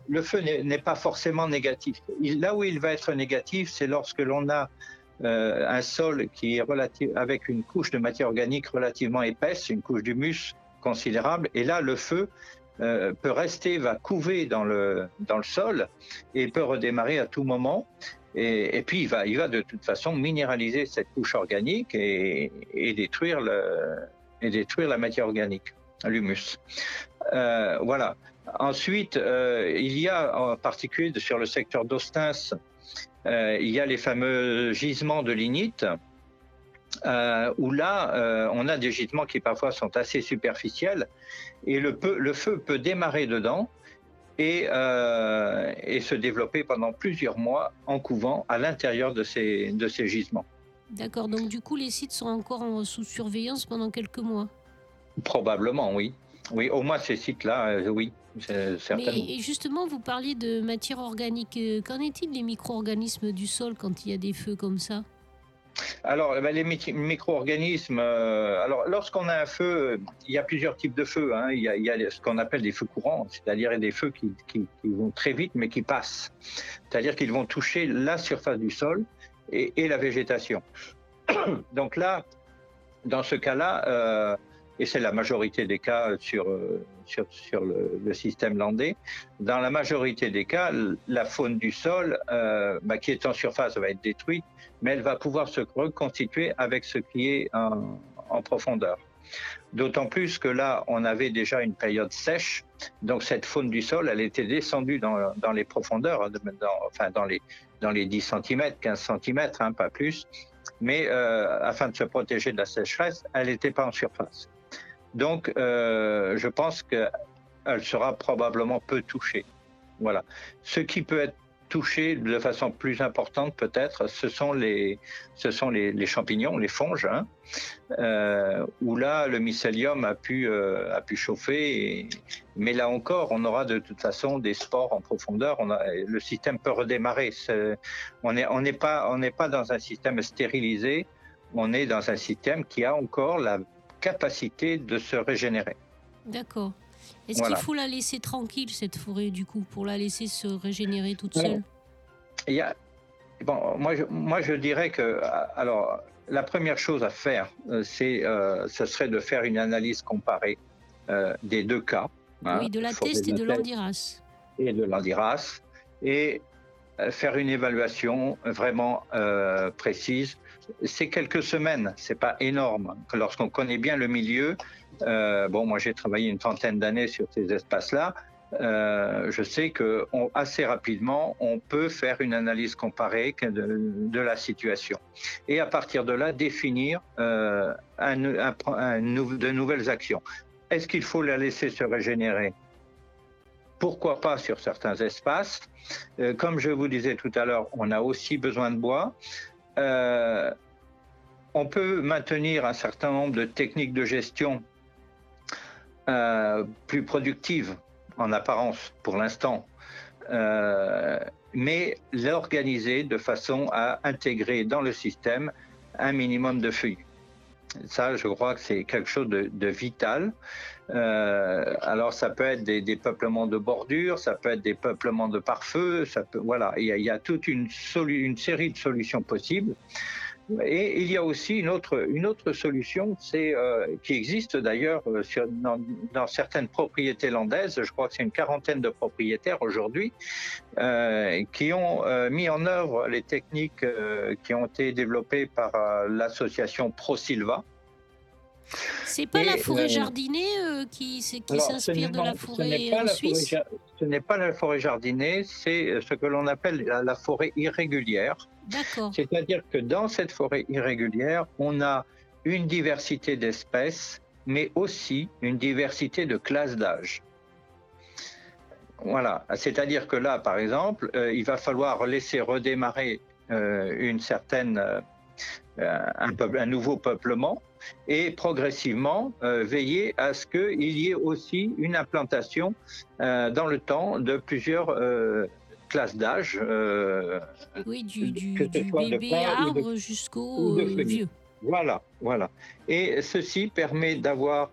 le feu n'est pas forcément négatif. Il- là où il va être négatif, c'est lorsque l'on a euh, un sol qui est relatif, avec une couche de matière organique relativement épaisse, une couche d'humus considérable, et là, le feu euh, peut rester, va couver dans le, dans le sol et peut redémarrer à tout moment. Et, et puis, il va, il va de toute façon minéraliser cette couche organique et, et détruire, le, et détruire la matière organique, l'humus. Euh, voilà. Ensuite, euh, il y a en particulier sur le secteur euh, il y a les fameux gisements de lignite, euh, où là, euh, on a des gisements qui parfois sont assez superficiels, et le, peu- le feu peut démarrer dedans et, euh, et se développer pendant plusieurs mois en couvant à l'intérieur de ces, de ces gisements. D'accord, donc du coup, les sites sont encore en- sous surveillance pendant quelques mois? Probablement, oui. Oui, au moins ces sites-là, oui, certainement. Mais et justement, vous parliez de matière organique. Qu'en est-il des micro-organismes du sol quand il y a des feux comme ça? Alors, ben, les mi- micro-organismes, euh, alors lorsqu'on a un feu, il y a plusieurs types de feux. hein. Il, y a, ce qu'on appelle des feux courants, c'est-à-dire des feux qui, vont très vite mais qui passent. C'est-à-dire qu'ils vont toucher la surface du sol et, et la végétation. Donc là, dans ce cas-là, euh, et c'est la majorité des cas sur, euh, sur, le, système landais, dans la majorité des cas, la faune du sol, euh, bah, qui est en surface, va être détruite mais elle va pouvoir se reconstituer avec ce qui est en, profondeur. D'autant plus que là, on avait déjà une période sèche, donc cette faune du sol, elle était descendue dans, les profondeurs, hein, dans, enfin dans les, dans les 10 cm, 15 cm, pas plus, mais euh, afin de se protéger de la sécheresse, elle n'était pas en surface. Donc, euh, je pense qu'elle sera probablement peu touchée. Voilà. Ce qui peut être touché de façon plus importante peut-être, ce sont les, ce sont les, champignons, les fonges, hein, euh, où là le mycélium a pu, euh, a pu chauffer. mais là encore, on aura de toute façon des spores en profondeur. Le système peut redémarrer. on n'est pas, on n'est pas dans un système stérilisé. On est dans un système qui a encore la capacité de se régénérer. D'accord. Est-ce qu'il faut la laisser tranquille, cette forêt, du coup, pour la laisser se régénérer toute seule? Il y a... bon, moi, je, moi, je dirais que, alors, la première chose à faire, euh, c'est, euh, ce serait de faire une analyse comparée euh, des deux cas. Hein, oui, de la test et de l'andiras. Et de l'andiras. Et faire une évaluation vraiment précise. C'est quelques semaines, c'est pas énorme. Lorsqu'on connaît bien le milieu, euh, bon, moi j'ai travaillé une trentaine d'années sur ces espaces-là. Euh, je sais que assez rapidement, on peut faire une analyse comparée de, la situation et à partir de là définir euh, de nouvelles actions. Est-ce qu'il faut la laisser se régénérer? Pourquoi pas sur certains espaces? Comme je vous disais tout à l'heure, on a aussi besoin de bois. On peut maintenir un certain nombre de techniques de gestion euh, plus productive en apparence pour l'instant, euh, mais l'organiser de façon à intégrer dans le système un minimum de feuilles. Ça, je crois que c'est quelque chose de, vital. Euh, alors, ça peut être des, peuplements de bordure, ça peut être des peuplements de pare-feu, voilà, il y, a, toute une, série de solutions possibles. Et il y a aussi une autre, solution, c'est euh, qui existe d'ailleurs euh, dans, certaines propriétés landaises. Je crois que c'est une quarantaine de propriétaires aujourd'hui qui ont mis en œuvre les techniques qui ont été développées par l'association ProSilva. C'est pas la forêt jardinée qui, qui s'inspire de la forêt en Suisse Ce n'est pas la forêt jardinée, c'est ce que l'on appelle la forêt irrégulière. C'est-à-dire que dans cette forêt irrégulière, on a une diversité d'espèces, mais aussi une diversité de classes d'âge. Voilà, c'est-à-dire que là, par exemple, euh, il va falloir laisser redémarrer euh, une certaine, euh, un, nouveau peuplement et progressivement veiller à ce qu'il y ait aussi une implantation dans le temps de plusieurs classe d'âge. Euh, oui, du, du, bébé arbre jusqu'au vieux. Voilà, voilà. Et ceci permet d'avoir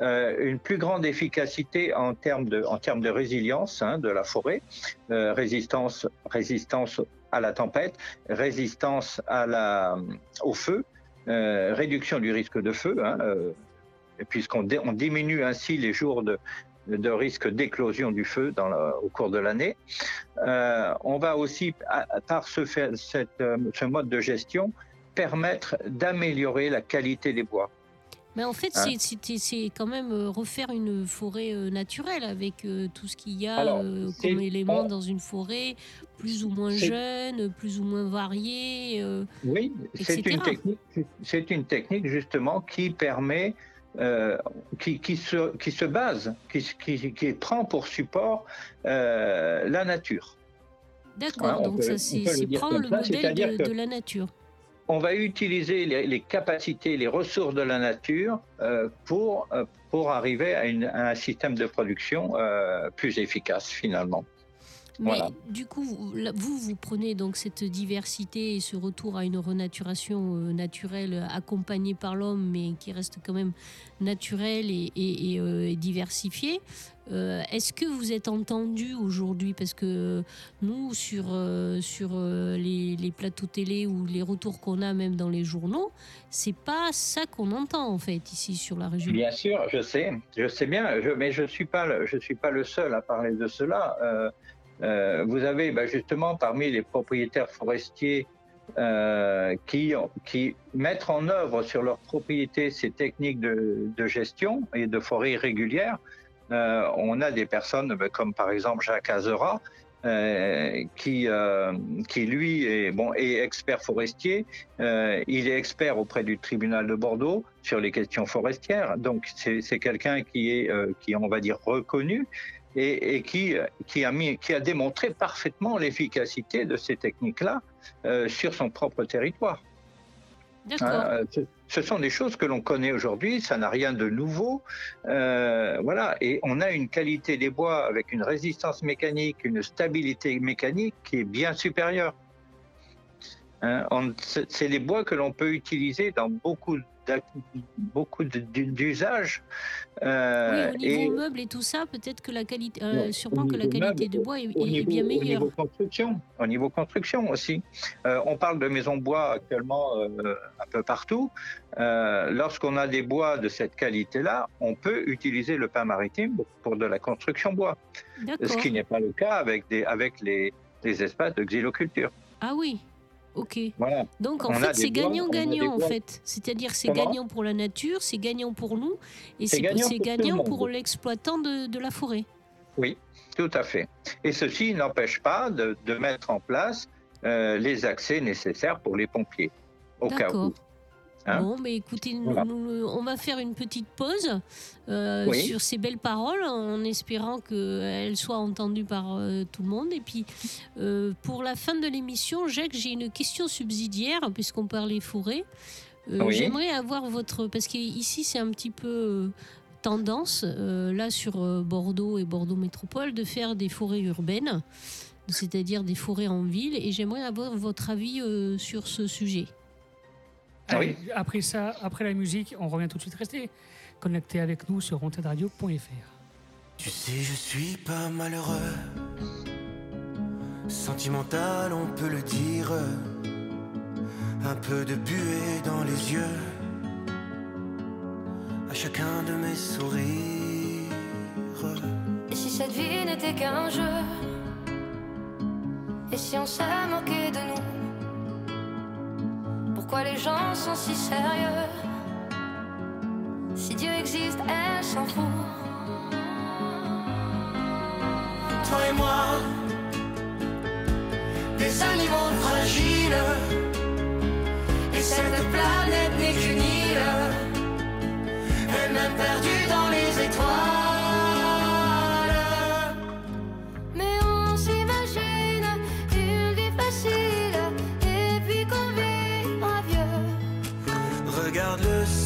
euh, une plus grande efficacité en termes de, en termes de résilience hein, de la forêt, euh, résistance, résistance à la tempête, résistance à la, au feu, réduction du risque de feu, hein, puisqu'on on diminue ainsi les jours de, risque d'éclosion du feu au cours de l'année. Euh, on va aussi, par euh, ce mode de gestion, permettre d'améliorer la qualité des bois. Mais en fait, hein c'est quand même euh, refaire une forêt naturelle avec tout ce qu'il y a comme élément dans une forêt, plus ou moins jeune, plus ou moins varié. oui, c'est une, technique, une technique justement qui permet euh, qui, qui, se, qui se base, qui, prend pour support euh, la nature. D'accord, donc ça c'est prendre le modèle de, de, la nature. On va utiliser les, capacités, les ressources de la nature euh, pour, euh, pour arriver à, un système de production euh, plus efficace finalement. Mais du coup, vous, vous prenez donc cette diversité et ce retour à une renaturation euh, naturelle accompagnée par l'homme, mais qui reste quand même naturelle et, et, euh, diversifiée. Euh, est-ce que vous êtes entendu aujourd'hui? Parce que nous, sur, sur les, les, plateaux télé ou les retours qu'on a même dans les journaux, c'est pas ça qu'on entend en fait ici sur la région. Bien sûr, je sais, je sais bien, je, mais je suis pas, je suis pas le seul à parler de cela. Euh, vous avez bah, justement parmi les propriétaires forestiers euh, qui, mettent en œuvre sur leur propriété ces techniques de, gestion et de forêt régulière. Euh, on a des personnes bah, comme par exemple Jacques Azera qui, qui lui est, bon, est expert forestier. Il est expert auprès du tribunal de Bordeaux sur les questions forestières. Donc c'est quelqu'un qui est, qui on va dire, reconnu et, et qui, qui, a mis, qui a démontré parfaitement l'efficacité de ces techniques-là euh, sur son propre territoire. Euh, ce- sont des choses que l'on connaît aujourd'hui, ça n'a rien de nouveau. Euh, voilà, et on a une qualité des bois avec une résistance mécanique, une stabilité mécanique qui est bien supérieure. Hein, c'est les bois que l'on peut utiliser dans beaucoup beaucoup d'usages. Euh, oui, au niveau et- meuble et tout ça, peut-être que la qualité, euh, sûrement au que la qualité meuble, de bois est, au est niveau, bien au meilleure. niveau construction, au niveau construction aussi. Euh, on parle de maisons bois actuellement euh, un peu partout. Euh, Lorsqu'on a des bois de cette qualité-là, on peut utiliser le pain maritime pour de la construction bois, ce qui n'est pas le cas avec, des, avec les, les espaces de xyloculture. Ah oui, ok. Voilà. Donc en On fait, c'est gagnant-gagnant en fait. C'est-à-dire c'est gagnant pour la nature, c'est gagnant pour nous et C'est gagnant pour l'exploitant de, de la forêt. Oui, tout à fait. Et ceci n'empêche pas de, de mettre en place euh, les accès nécessaires pour les pompiers, au cas où. Hein Bon, mais écoutez, nous- Voilà. nous- on va faire une petite pause euh, Oui. sur ces belles paroles en espérant qu'elles soient entendues par euh, tout le monde. Et puis, euh, pour la fin de l'émission, Jacques, j'ai une question subsidiaire, puisqu'on parlait forêt. Oui. J'aimerais avoir votre... Parce qu'ici, c'est un petit peu tendance, là, sur Bordeaux et Bordeaux Métropole, de faire des forêts urbaines, c'est-à-dire des forêts en ville. Et j'aimerais avoir votre avis sur ce sujet. Ah Allez, Après ça, après la musique, on revient tout de suite. Restez connectés avec nous sur rontedradio.fr. Tu sais, je suis pas malheureux. Sentimental, on peut le dire. Un peu de buée dans les yeux. À chacun de mes sourires. Et si cette vie n'était qu'un jeu? Et si on s'est moqué de nous? Pourquoi les gens sont si sérieux Si Dieu existe, elle s'en fout Toi et moi, des animaux fragiles. Et cette planète n'est qu'une île, elle-même perdue dans les étoiles.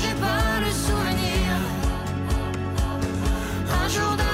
J'ai pas le souvenir. Un jour d'avoir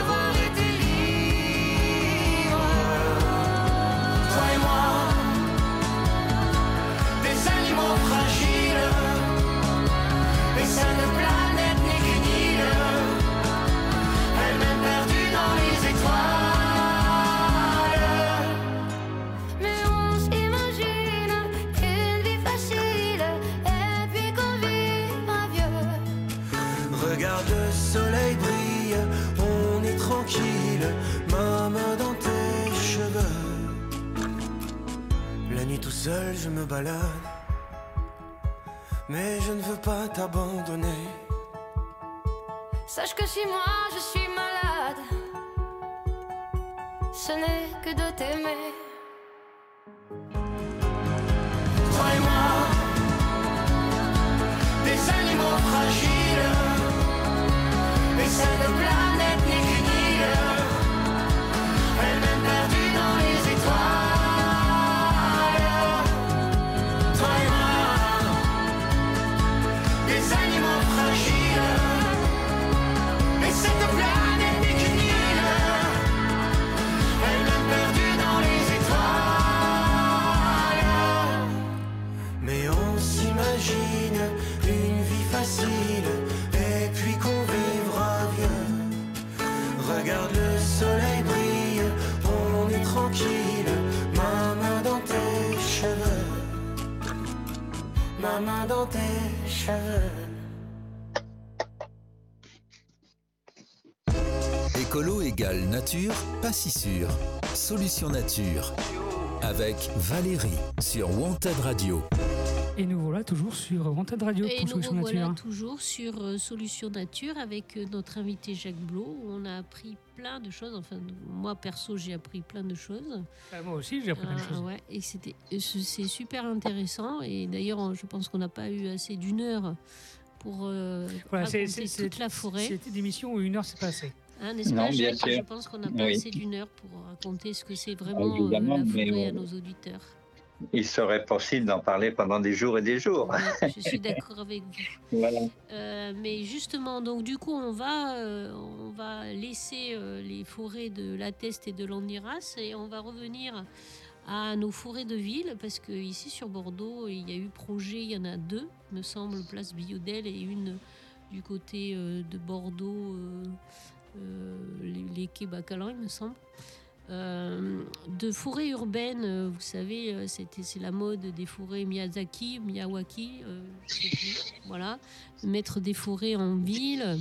seul, je me balade, mais je ne veux pas t'abandonner. Sache que si moi je suis malade Ce n'est que de t'aimer. Toi et moi, des animaux fragiles, et cette planète nature, pas si sûr. Solution nature. Avec Valérie sur Wanted Radio. Et nous voilà toujours sur Wanted Radio Et pour nous Solution Nature. toujours sur euh, Solution Nature avec euh, notre invité Jacques Blot. On a appris plein de choses. Enfin, moi perso, j'ai appris plein de choses. Ah, moi aussi, j'ai appris plein de Ah, choses. ouais, et c'était euh, c'est super intéressant. Et d'ailleurs, je pense qu'on n'a pas eu assez d'une heure pour euh, Voilà, c'est- raconter c'est- c'est- toute la forêt. C'était d'émission où une heure, c'est pas assez. Hein, N'est-ce Non, pas, bien Jacques sûr. Je pense qu'on n'a pas Oui. assez d'une heure pour raconter ce que c'est vraiment euh, Évidemment, la mais forêt on- à nos auditeurs. Il serait possible d'en parler pendant des jours et des jours. Ouais, je suis d'accord avec vous. Voilà. Euh, mais justement, donc du coup, on va, euh, on va laisser euh, les forêts de la Teste et de l'Andiras et on va revenir à nos forêts de ville parce que ici sur Bordeaux, il y a eu projet, il y en a deux, me semble, place Biodel et une du côté euh, de Bordeaux, euh, euh, les, les quais il me semble. Euh, de forêts urbaines, euh, vous savez, euh, c'était c'est la mode des forêts Miyazaki, Miyawaki, euh, voilà, mettre des forêts en ville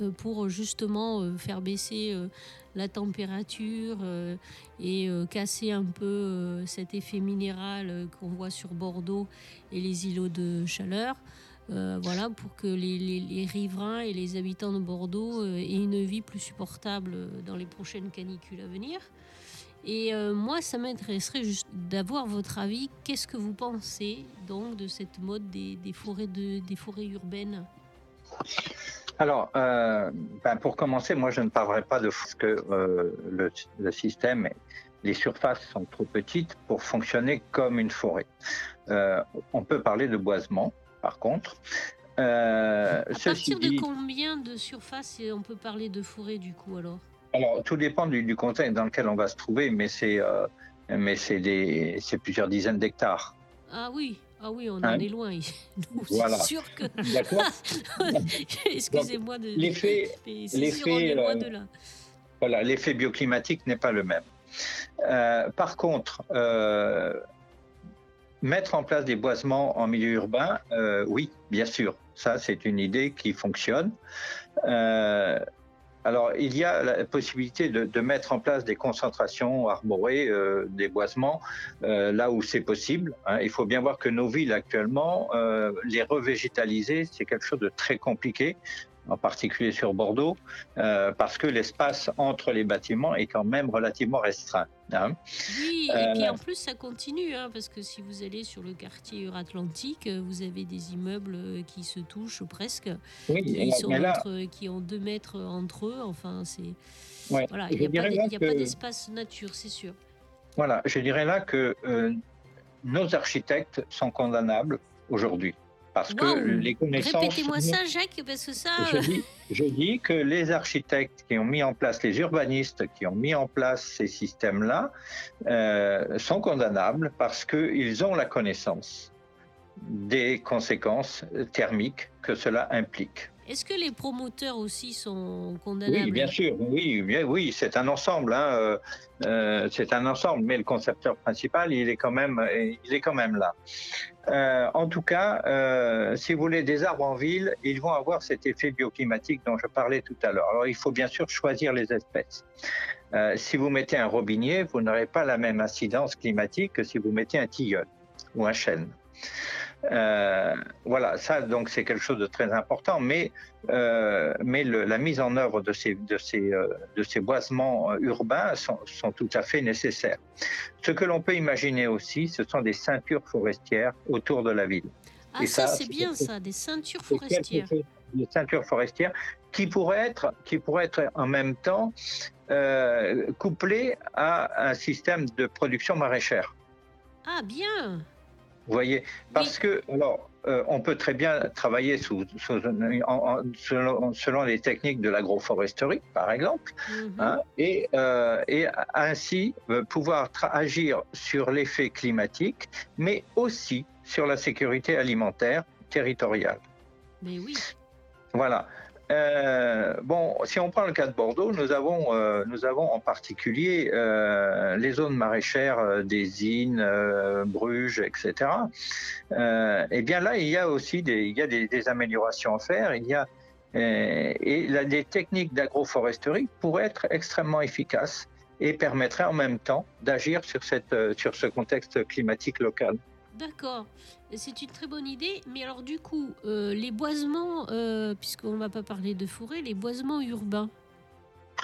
euh, pour justement euh, faire baisser euh, la température euh, et euh, casser un peu euh, cet effet minéral euh, qu'on voit sur Bordeaux et les îlots de chaleur. Euh, voilà, pour que les, riverains et les habitants de Bordeaux euh, aient une vie plus supportable dans les prochaines canicules à venir. Et euh, moi, ça m'intéresserait juste d'avoir votre avis. Qu'est-ce que vous pensez donc de cette mode des, forêts, urbaines? Alors, ben, pour commencer, moi je ne parlerai pas de parce que le, le système, les surfaces sont trop petites pour fonctionner comme une forêt. On peut parler de boisement, par contre. Euh, À partir de dit, combien de surface on peut parler de forêt du coup alors? Alors tout dépend du, du contexte dans lequel on va se trouver, mais c'est euh, mais c'est des c'est plusieurs dizaines d'hectares. Ah oui, ah oui, on en Hein est loin. Nous, Voilà. C'est sûr que. D'accord. Excusez-moi de. l'effet- l'effet, euh. Voilà, l'effet bioclimatique n'est pas le même. Euh, par contre, mettre en place des boisements en milieu urbain, euh, oui, bien sûr, ça c'est une idée qui fonctionne. Euh, alors, il y a la possibilité de, mettre en place des concentrations arborées, euh, des boisements, là où c'est possible. hein. Il faut bien voir que nos villes actuellement, les revégétaliser, c'est quelque chose de très compliqué, en particulier sur Bordeaux, euh, parce que l'espace entre les bâtiments est quand même relativement restreint. hein. Oui, et euh, puis en plus ça continue, hein, parce que si vous allez sur le quartier Euratlantique, euh, vous avez des immeubles euh, qui se touchent presque, Oui, qui, sont là, entre- qui ont deux mètres entre eux. Enfin, c'est ouais, voilà, il n'y a pas a d'espace nature, c'est sûr. Voilà, je dirais là que euh, nos architectes sont condamnables aujourd'hui. Parce que les connaissances. Répétez-moi ça, Jacques, parce que ça. Je dis, je dis que les architectes qui ont mis en place, les urbanistes qui ont mis en place ces systèmes-là, euh, sont condamnables parce qu'ils ont la connaissance des conséquences thermiques que cela implique. Est-ce que les promoteurs aussi sont condamnables? Oui, bien sûr, oui, bien, oui, c'est un ensemble, hein, euh, euh, c'est un ensemble, mais le concepteur principal, il est quand même, il est quand même là. Euh, en tout cas, euh, si vous voulez des arbres en ville, ils vont avoir cet effet bioclimatique dont je parlais tout à l'heure. Alors, il faut bien sûr choisir les espèces. Euh, si vous mettez un robinier, vous n'aurez pas la même incidence climatique que si vous mettez un tilleul ou un chêne. Euh, voilà, ça donc c'est quelque chose de très important, mais euh, mais le- la mise en œuvre de ces de ces euh, de ces boisements urbains sont, sont tout à fait nécessaires. Ce que l'on peut imaginer aussi, ce sont des ceintures forestières autour de la ville. Ah, et ça, ça, c'est bien ça, des ceintures forestières. Des ceintures forestières qui pourraient être qui pourraient être en même temps couplées à un système de production maraîchère. Ah, bien Vous voyez, parce que alors euh, on peut très bien travailler sous, sous- en- en- selon, selon les techniques de l'agroforesterie, par exemple, Mhm. hein, et, euh, et ainsi euh, pouvoir agir sur l'effet climatique, mais aussi sur la sécurité alimentaire territoriale. Mais oui. Voilà. Euh, bon, si on prend le cas de Bordeaux, nous avons, euh, nous avons en particulier euh, les zones maraîchères des Innes, euh, Bruges, etc. Et bien là, il y a aussi des, il y a des, améliorations à faire. Il y a et là, des techniques d'agroforesterie pourraient être extrêmement efficaces et permettraient en même temps d'agir sur, sur ce contexte climatique local. D'accord. C'est une très bonne idée. Mais alors, du coup, euh, les boisements, euh, puisqu'on ne va pas parler de forêt, les boisements urbains.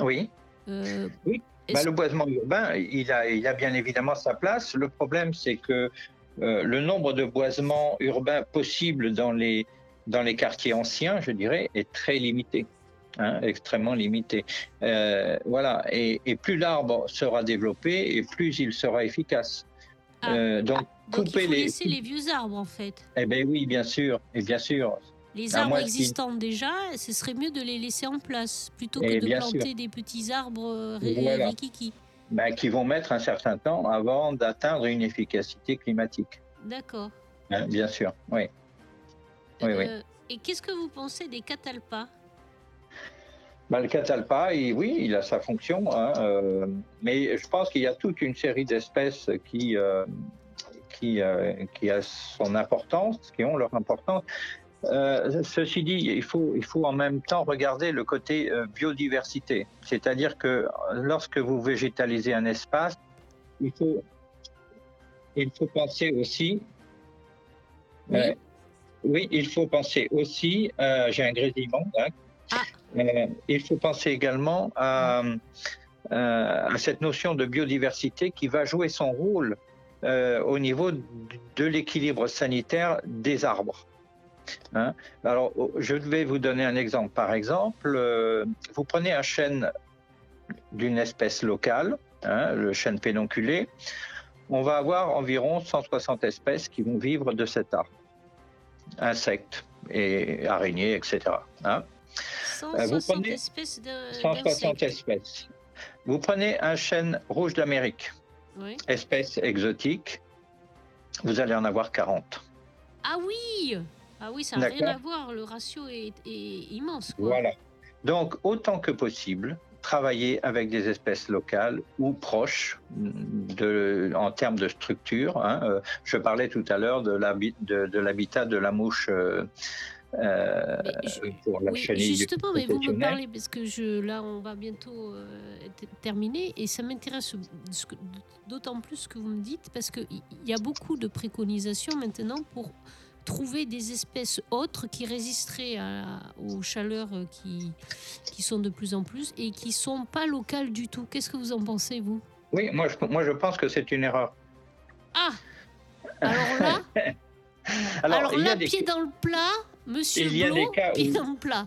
Oui. euh, Bah, est-ce- le boisement urbain, il a, il a bien évidemment sa place. Le problème, c'est que le nombre de boisements urbains possibles dans les, dans les quartiers anciens, je dirais, est très limité. hein, extrêmement limité. Voilà. Et, et plus l'arbre sera développé, et plus il sera efficace. Ah. Euh, donc, donc, il couper faut les- laisser les vieux arbres, en fait. eh ben oui, bien sûr, et bien sûr. Les À arbres existants déjà, ce serait mieux de les laisser en place plutôt que Et de bien planter des petits arbres euh, Voilà. rikiki. Ben, qui vont mettre un certain temps avant d'atteindre une efficacité climatique. D'accord. hein, bien sûr, oui. Oui, oui. Euh, Et qu'est-ce que vous pensez des catalpas Bah, le catalpa, il- oui, il a sa fonction, hein, euh, mais je pense qu'il y a toute une série d'espèces qui, euh, qui, euh, qui a son importance, qui ont leur importance. Euh, ceci dit, il faut, il faut en même temps regarder le côté euh, biodiversité, c'est-à-dire que lorsque vous végétalisez un espace, il faut, il faut penser aussi. Oui. euh, oui, il faut penser aussi. J'ai un grésillement. hein. Ah. Il faut penser également à, à cette notion de biodiversité qui va jouer son rôle euh, au niveau de l'équilibre sanitaire des arbres. Hein. Alors, oh, je vais vous donner un exemple. Par exemple, euh, vous prenez un chêne d'une espèce locale, hein, le chêne pédonculé, on va avoir environ 160 espèces qui vont vivre de cet arbre. Insectes et araignées, etc. hein. 160 prenez espèces de- 160 d'insectes. espèces. Vous prenez un chêne rouge d'Amérique, Oui. espèce exotique, vous allez en avoir 40. Ah oui Ah oui, ça n'a rien à voir. Le ratio est, est immense. Quoi. Voilà. Donc, autant que possible, travailler avec des espèces locales ou proches de, en termes de structure. hein. Euh, Je parlais tout à l'heure de l'habi- de- de l'habitat de, la mouche euh, euh, je- pour la Oui, chenille justement, mais vous me parlez parce que je, là, on va bientôt euh, terminer et ça m'intéresse d'autant plus ce que vous me dites parce qu'il y a beaucoup de préconisations maintenant pour trouver des espèces autres qui résisteraient à- aux chaleurs euh, qui, qui sont de plus en plus et qui sont pas locales du tout. Qu'est-ce que vous en pensez, vous? Oui, moi je, moi je pense que c'est une erreur. Ah Alors là, Alors, là des, pied dans le plat, monsieur Il y a des cas où- plat.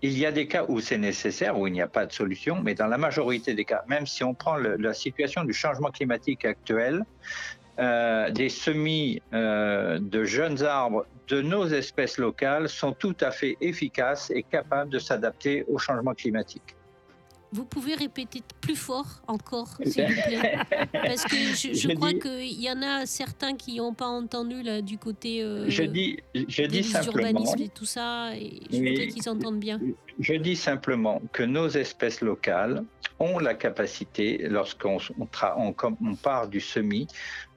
Il y a des cas où c'est nécessaire, où il n'y a pas de solution, mais dans la majorité des cas, même si on prend le- la situation du changement climatique actuel, euh, des semis euh, de jeunes arbres de nos espèces locales sont tout à fait efficaces et capables de s'adapter au changement climatique. Vous pouvez répéter plus fort encore, s'il vous plaît Parce que je, je Je crois qu'il y en a certains qui n'ont pas entendu là, du côté euh, je dis, je des dis simplement, et tout ça, et je voudrais qu'ils entendent bien. je dis simplement que nos espèces locales ont la capacité, lorsqu'on on on part du semis,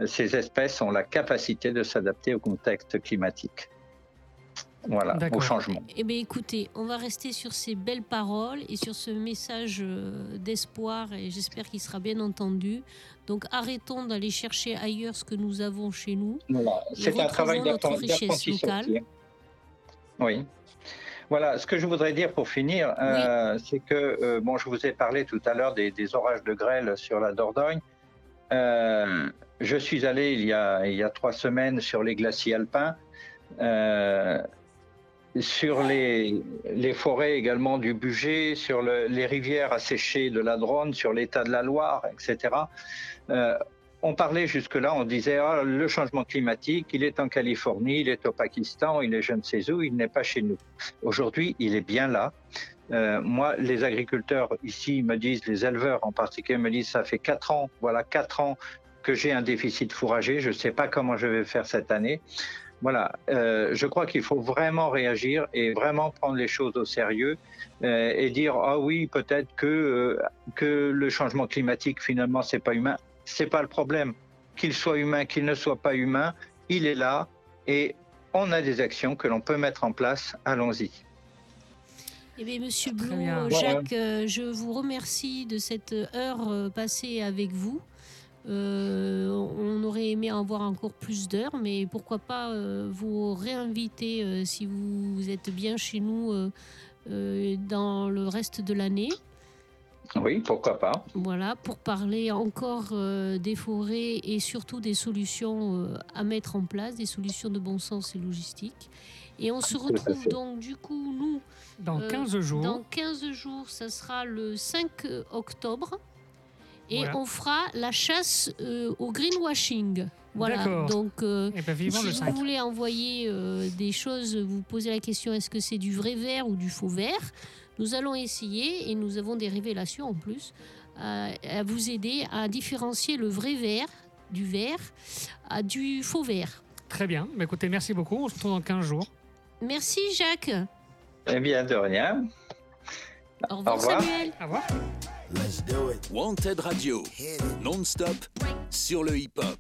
ces espèces ont la capacité de s'adapter au contexte climatique. Voilà, au changement. Eh bien écoutez, on va rester sur ces belles paroles et sur ce message euh, d'espoir, et j'espère qu'il sera bien entendu. Donc arrêtons d'aller chercher ailleurs ce que nous avons chez nous. Voilà, c'est un travail d'apprentissage. Oui. Voilà, ce que je voudrais dire pour finir, euh, c'est que, euh, bon, je vous ai parlé tout à l'heure des, des orages de grêle sur la Dordogne. Euh, je suis allé il y, a, il y a trois semaines sur les glaciers alpins, euh, sur les, forêts également du Bugey, sur le- les rivières asséchées de la Dronne, sur l'état de la Loire, etc. Euh, on parlait jusque-là, on disait ah, le changement climatique, il est en Californie, il est au Pakistan, il est je ne sais où, il n'est pas chez nous. Aujourd'hui, il est bien là. Euh, moi, les agriculteurs ici me disent, les éleveurs en particulier me disent, ça fait quatre ans, voilà quatre ans que j'ai un déficit fourrager, je ne sais pas comment je vais faire cette année. Voilà, euh, je crois qu'il faut vraiment réagir et vraiment prendre les choses au sérieux euh, et dire ah oui peut-être que euh, que le changement climatique finalement c'est pas humain, c'est pas le problème. Qu'il soit humain, qu'il ne soit pas humain, il est là et on a des actions que l'on peut mettre en place. Allons-y. Eh bien, Monsieur bien. Jacques, je vous remercie de cette heure passée avec vous. Euh, on aurait aimé en voir encore plus d'heures, mais pourquoi pas euh, vous réinviter euh, si vous êtes bien chez nous euh, euh, dans le reste de l'année. Oui, pourquoi pas. Voilà, pour parler encore euh, des forêts et surtout des solutions euh, à mettre en place, des solutions de bon sens et logistique. Et on se retrouve donc du coup, nous, Dans Euh, 15 jours, dans 15 jours, ça sera le 5 octobre. Et Voilà. on fera la chasse euh, au greenwashing. Voilà, donc euh, eh ben, si le vous 5. voulez envoyer euh, des choses, vous posez la question est-ce que c'est du vrai vert ou du faux vert Nous allons essayer, et nous avons des révélations en plus, à, à vous aider à différencier le vrai vert du vert à du faux vert. Très bien. Bah, écoutez, merci beaucoup. On se retrouve dans 15 jours. Merci Jacques. Eh bien, de rien. Au revoir, Au revoir. Samuel. Au revoir. Let's do it. Wanted Radio, non-stop sur le hip-hop.